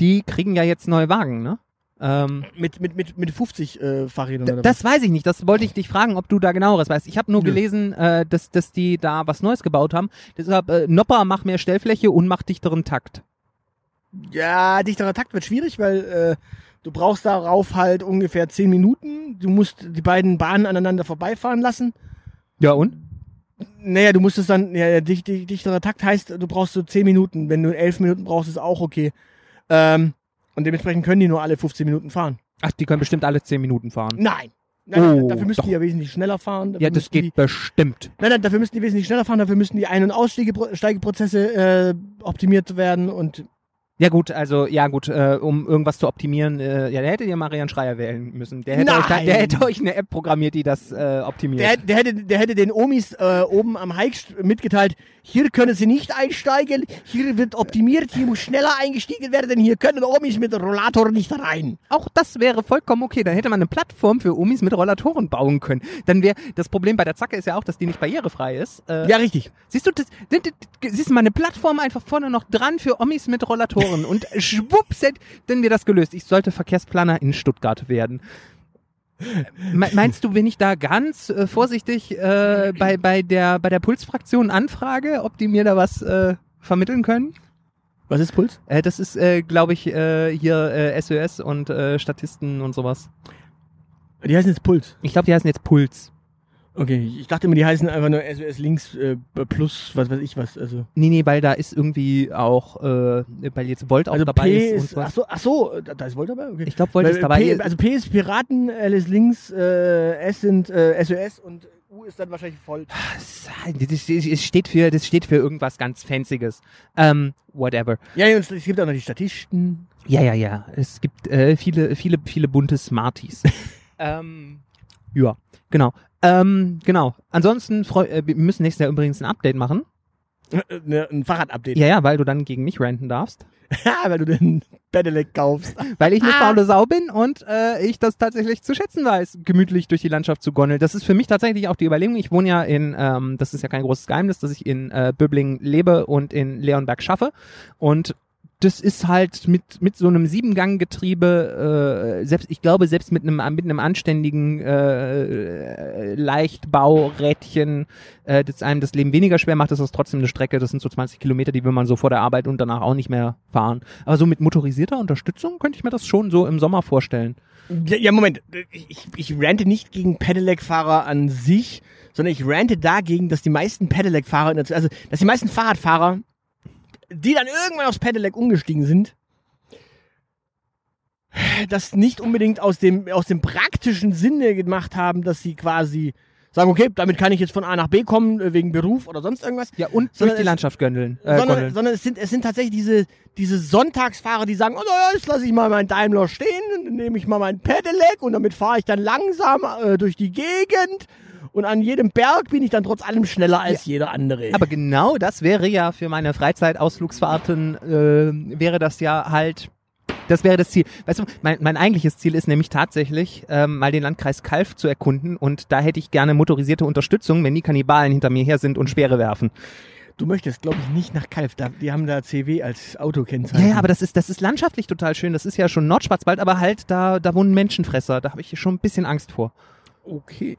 Die kriegen ja jetzt neue Wagen, ne? Ähm, Mit, mit, mit, mit 50 äh, Fahrrädern oder Das weiß ich nicht. Das wollte ich dich fragen, ob du da genaueres weißt. Ich habe nur Nö. gelesen, äh, dass, dass die da was Neues gebaut haben. Deshalb, äh, Nopper, mach mehr Stellfläche und mach dichteren Takt. Ja, dichterer Takt wird schwierig, weil äh, du brauchst darauf halt ungefähr 10 Minuten. Du musst die beiden Bahnen aneinander vorbeifahren lassen. Ja, und? Naja, du musst es dann, ja, ja, dicht, dicht, dichterer Takt heißt, du brauchst so 10 Minuten. Wenn du 11 Minuten brauchst, ist auch okay. Ähm, und dementsprechend können die nur alle 15 Minuten fahren. Ach, die können bestimmt alle 10 Minuten fahren. Nein. Nein, Oh, dafür müssen doch. die ja wesentlich schneller fahren. Dafür Ja, das geht Die, bestimmt. nein, nein, dafür müssen die wesentlich schneller fahren. Dafür müssen die Ein- und Aussteigeprozesse äh, optimiert werden. Und Ja gut, also ja gut, äh, um irgendwas zu optimieren, äh, ja, da hättet ihr Marian Schreier wählen müssen. Der hätte, euch, da, Nein. der hätte euch eine App programmiert, die das äh, optimiert. der, der, hätte, der hätte den Omis äh, oben am Hike mitgeteilt, hier können sie nicht einsteigen, hier wird optimiert, hier muss schneller eingestiegen werden, hier können Omis mit Rollator nicht rein. Auch das wäre vollkommen okay. Dann hätte man eine Plattform für Umis mit Rollatoren bauen können. Dann wäre das Problem bei der Zacke ist ja auch, dass die nicht barrierefrei ist. Äh, Ja, richtig. Siehst du, das, siehst du mal eine Plattform einfach vorne noch dran für Omis mit Rollatoren und schwupps, hätt- dann wäre das gelöst. Ich sollte Verkehrsplaner in Stuttgart werden. Me meinst du, wenn ich da ganz äh, vorsichtig äh, bei, bei der, bei der Pulsfraktion anfrage, ob die mir da was äh, vermitteln können? Was ist Puls? Äh, das ist, äh, glaube ich, äh, hier SOS und Statisten und sowas. Die heißen jetzt Puls. Ich glaube, die heißen jetzt Puls. Okay, ich dachte immer, die heißen einfach nur SOS Links äh, plus, was weiß ich was. Also, Nee, nee, weil da ist irgendwie auch, äh, weil jetzt Volt auch also dabei P ist. ist, ach was. so, ach so, da, da ist Volt dabei? Okay. Ich glaube, Volt Weil, ist dabei. P, also P ist Piraten, L ist Links, äh, S sind äh, SOS und U ist dann wahrscheinlich Volt. Das, das, das, steht für, das steht für irgendwas ganz Fancyes. Ähm, whatever. Ja, und es gibt auch noch die Statisten. Ja, ja, ja. Es gibt äh, viele, viele, viele bunte Smarties. <laughs> ähm, ja, genau. Ähm, genau. Ansonsten freu äh, wir müssen nächstes Jahr übrigens ein Update machen. Ne, ein Fahrrad-Update. Ja, ja, weil du dann gegen mich ranten darfst. <laughs> weil du den Pedelec kaufst. Weil ich eine Ah. faule Sau bin und äh, ich das tatsächlich zu schätzen weiß, gemütlich durch die Landschaft zu gondeln. Das ist für mich tatsächlich auch die Überlegung. Ich wohne ja in, ähm, das ist ja kein großes Geheimnis, dass ich in äh, Böbling lebe und in Leonberg schaffe. Und das ist halt mit, mit so einem Siebengang-Getriebe, äh, selbst, ich glaube, selbst mit einem, mit einem anständigen äh, Leichtbaurädchen, äh, das einem das Leben weniger schwer macht, ist das trotzdem eine Strecke. Das sind so 20 Kilometer, die will man so vor der Arbeit und danach auch nicht mehr fahren. Aber so mit motorisierter Unterstützung könnte ich mir das schon so im Sommer vorstellen. Ja, ja Moment. Ich, ich rante nicht gegen Pedelec-Fahrer an sich, sondern ich rante dagegen, dass die meisten Pedelec-Fahrer, also dass die meisten Fahrradfahrer, die dann irgendwann aufs Pedelec umgestiegen sind, das nicht unbedingt aus dem, aus dem praktischen Sinne gemacht haben, dass sie quasi sagen, okay, damit kann ich jetzt von A nach B kommen, äh, wegen Beruf oder sonst irgendwas. Ja, und Sondern durch die es- Landschaft göndeln. Äh, sondern, gondeln. sondern es sind es sind tatsächlich diese diese Sonntagsfahrer, die sagen, oh naja, jetzt lasse ich mal meinen Daimler stehen, dann nehme ich mal mein Pedelec und damit fahre ich dann langsam äh, durch die Gegend und an jedem Berg bin ich dann trotz allem schneller als jeder andere. Aber genau das wäre ja für meine Freizeitausflugsfahrten, äh, wäre das ja halt, das wäre das Ziel. Weißt du, mein, mein eigentliches Ziel ist nämlich tatsächlich, ähm, mal den Landkreis Kalf zu erkunden und da hätte ich gerne motorisierte Unterstützung, wenn die Kannibalen hinter mir her sind und Speere werfen. du möchtest, glaube ich, nicht nach Kalf. Da, die haben da CW als Autokennzeichen. Ja, ja, aber das ist, das ist landschaftlich total schön. Das ist ja schon Nordschwarzwald, aber halt, da, da wohnen Menschenfresser. Da habe ich schon ein bisschen Angst vor. Okay.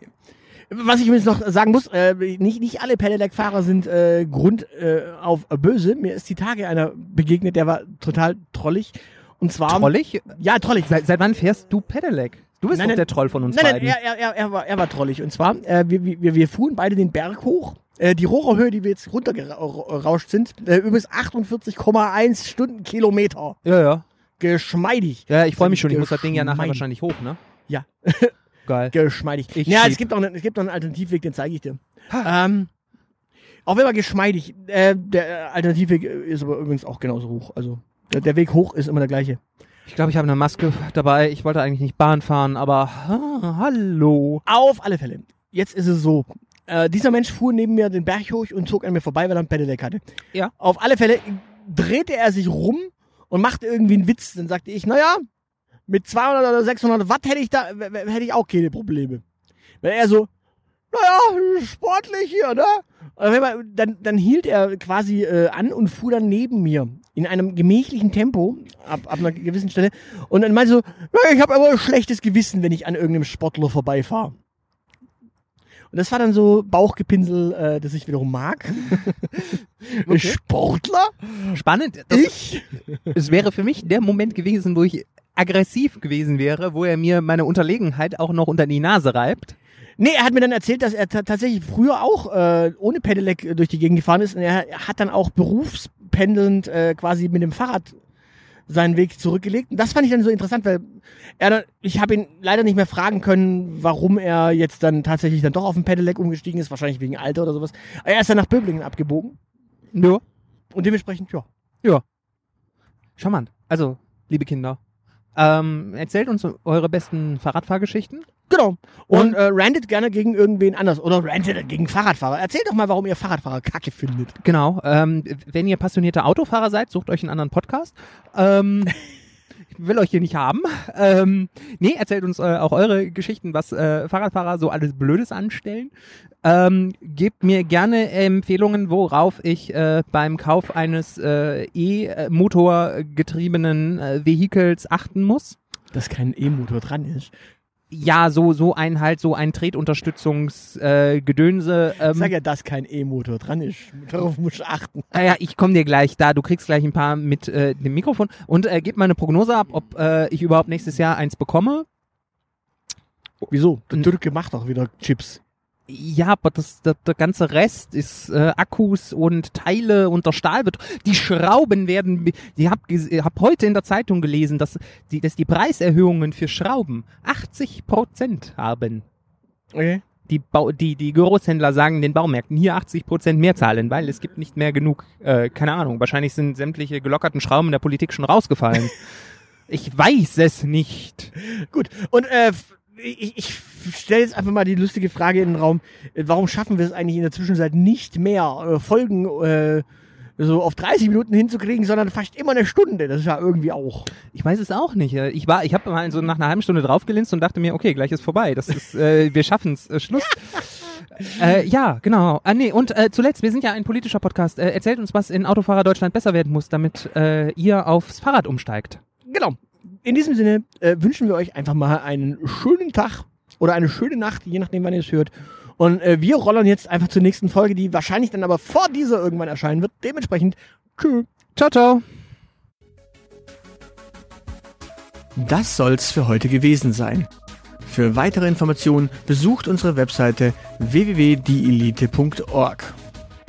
Was ich übrigens noch sagen muss, äh, nicht, nicht alle Pedelec-Fahrer sind äh, Grund äh, auf böse. Mir ist die Tage einer begegnet, der war total trollig. Und zwar. Trollig? Ja, trollig. Seit, seit wann fährst du Pedelec? Du bist Nein, doch nein. der Troll von uns Nein, nein, beiden. er, er, er, er, war, er war trollig. Und zwar, äh, wir, wir, wir fuhren beide den Berg hoch Äh, die Rohrerhöhe, die wir jetzt runtergerauscht sind, äh, übrigens 48,1 Stundenkilometer. Ja, ja. Geschmeidig. Ja, ich freue mich schon. Ich muss das Ding ja nachher wahrscheinlich hoch, ne? Ja. Geil. Geschmeidig. Ich ja, schieb. es gibt, auch, einen- es gibt noch einen Alternativweg, den zeige ich dir. Ähm, auch wenn man geschmeidig, äh, der Alternativweg ist aber übrigens auch genauso hoch. Also der, der Weg hoch ist immer der gleiche. Ich glaube, ich habe eine Maske dabei. Ich wollte eigentlich nicht Bahn fahren, aber ah, hallo. Auf alle Fälle. Jetzt ist es so. Äh, dieser Mensch fuhr neben mir den Berg hoch und zog an mir vorbei, weil er ein Pedelec hatte. Ja. Auf alle Fälle drehte er sich rum und machte irgendwie einen Witz. Dann sagte ich, naja, mit 200 oder 600 Watt hätte ich da, hätte ich auch keine Probleme. Weil er so, naja, sportlich hier, ne? Wenn dann, dann hielt er quasi äh, an und fuhr dann neben mir in einem gemächlichen Tempo ab, ab einer gewissen Stelle und dann meinte so, na, ich habe aber ein schlechtes Gewissen, wenn ich an irgendeinem Sportler vorbeifahre. Und das war dann so Bauchgepinsel, äh, das ich wiederum mag. <laughs> Okay. Sportler? Spannend. Das, Ich? es wäre für mich der Moment gewesen, wo ich aggressiv gewesen wäre, wo er mir meine Unterlegenheit auch noch unter die Nase reibt. Nee, er hat mir dann erzählt, dass er ta- tatsächlich früher auch äh, ohne Pedelec äh, durch die Gegend gefahren ist. Und er hat dann auch berufspendelnd äh, quasi mit dem Fahrrad seinen Weg zurückgelegt. Und das fand ich dann so interessant, weil er dann, ich habe ihn leider nicht mehr fragen können, warum er jetzt dann tatsächlich dann doch auf den Pedelec umgestiegen ist, wahrscheinlich wegen Alter oder sowas. Aber er ist dann nach Böblingen abgebogen Ja. und dementsprechend, ja. Charmant. Also, liebe Kinder, ähm, erzählt uns eure besten Fahrradfahrgeschichten. Genau. Und, Und- äh, rantet gerne gegen irgendwen anders oder rantet gegen Fahrradfahrer. Erzählt doch mal, warum ihr Fahrradfahrer kacke findet. Genau. Ähm, wenn ihr passionierte Autofahrer seid, sucht euch einen anderen Podcast. Ähm, <laughs> will euch hier nicht haben. Ähm, nee, erzählt uns äh, auch eure Geschichten, was äh, Fahrradfahrer so alles Blödes anstellen. Ähm, gebt mir gerne Empfehlungen, worauf ich äh, beim Kauf eines äh, E-Motor-getriebenen äh, Vehikels achten muss. Dass kein E-Motor dran ist. Ja, so so ein halt so ein Tretunterstützungsgedönse. Äh, ähm, Ich sag ja, dass kein E-Motor dran ist. <laughs> Darauf muss ich achten. Naja, ich komme dir gleich da. Du kriegst gleich ein paar mit äh, dem Mikrofon und äh, gib mal eine Prognose ab, ob äh, ich überhaupt nächstes Jahr eins bekomme. Wieso? Der Türke macht auch wieder Chips. Ja, aber das, das, der ganze Rest ist äh, Akkus und Teile und der Stahl wird. Die Schrauben werden. Ich habe hab heute in der Zeitung gelesen, dass die, dass die Preiserhöhungen für Schrauben 80 Prozent haben. Okay. Die, Bau, die, die Großhändler sagen den Baumärkten hier 80 Prozent mehr zahlen, weil es gibt nicht mehr genug, äh, keine Ahnung, wahrscheinlich sind sämtliche gelockerten Schrauben der Politik schon rausgefallen. <laughs> ich weiß es nicht. Gut. Und äh, ich, ich stelle jetzt einfach mal die lustige Frage in den Raum. Warum schaffen wir es eigentlich in der Zwischenzeit nicht mehr, äh, Folgen äh, so auf 30 Minuten hinzukriegen, sondern fast immer eine Stunde? Das ist ja irgendwie auch. Ich weiß es auch nicht. Äh, Ich war, ich habe mal so nach einer halben Stunde draufgelinst und dachte mir, okay, gleich ist vorbei. Das ist, äh, wir schaffen's. Äh, Schluss. <laughs> äh, ja, genau. Ah, nee, und äh, zuletzt, wir sind ja ein politischer Podcast. Äh, erzählt uns, was in Autofahrer Deutschland besser werden muss, damit äh, ihr aufs Fahrrad umsteigt. Genau. In diesem Sinne äh, wünschen wir euch einfach mal einen schönen Tag oder eine schöne Nacht, je nachdem, wann ihr es hört. Und äh, wir rollern jetzt einfach zur nächsten Folge, die wahrscheinlich dann aber vor dieser irgendwann erscheinen wird. Dementsprechend, tschüss. Ciao, ciao. Das soll's für heute gewesen sein. Für weitere Informationen besucht unsere Webseite www.dielite.org.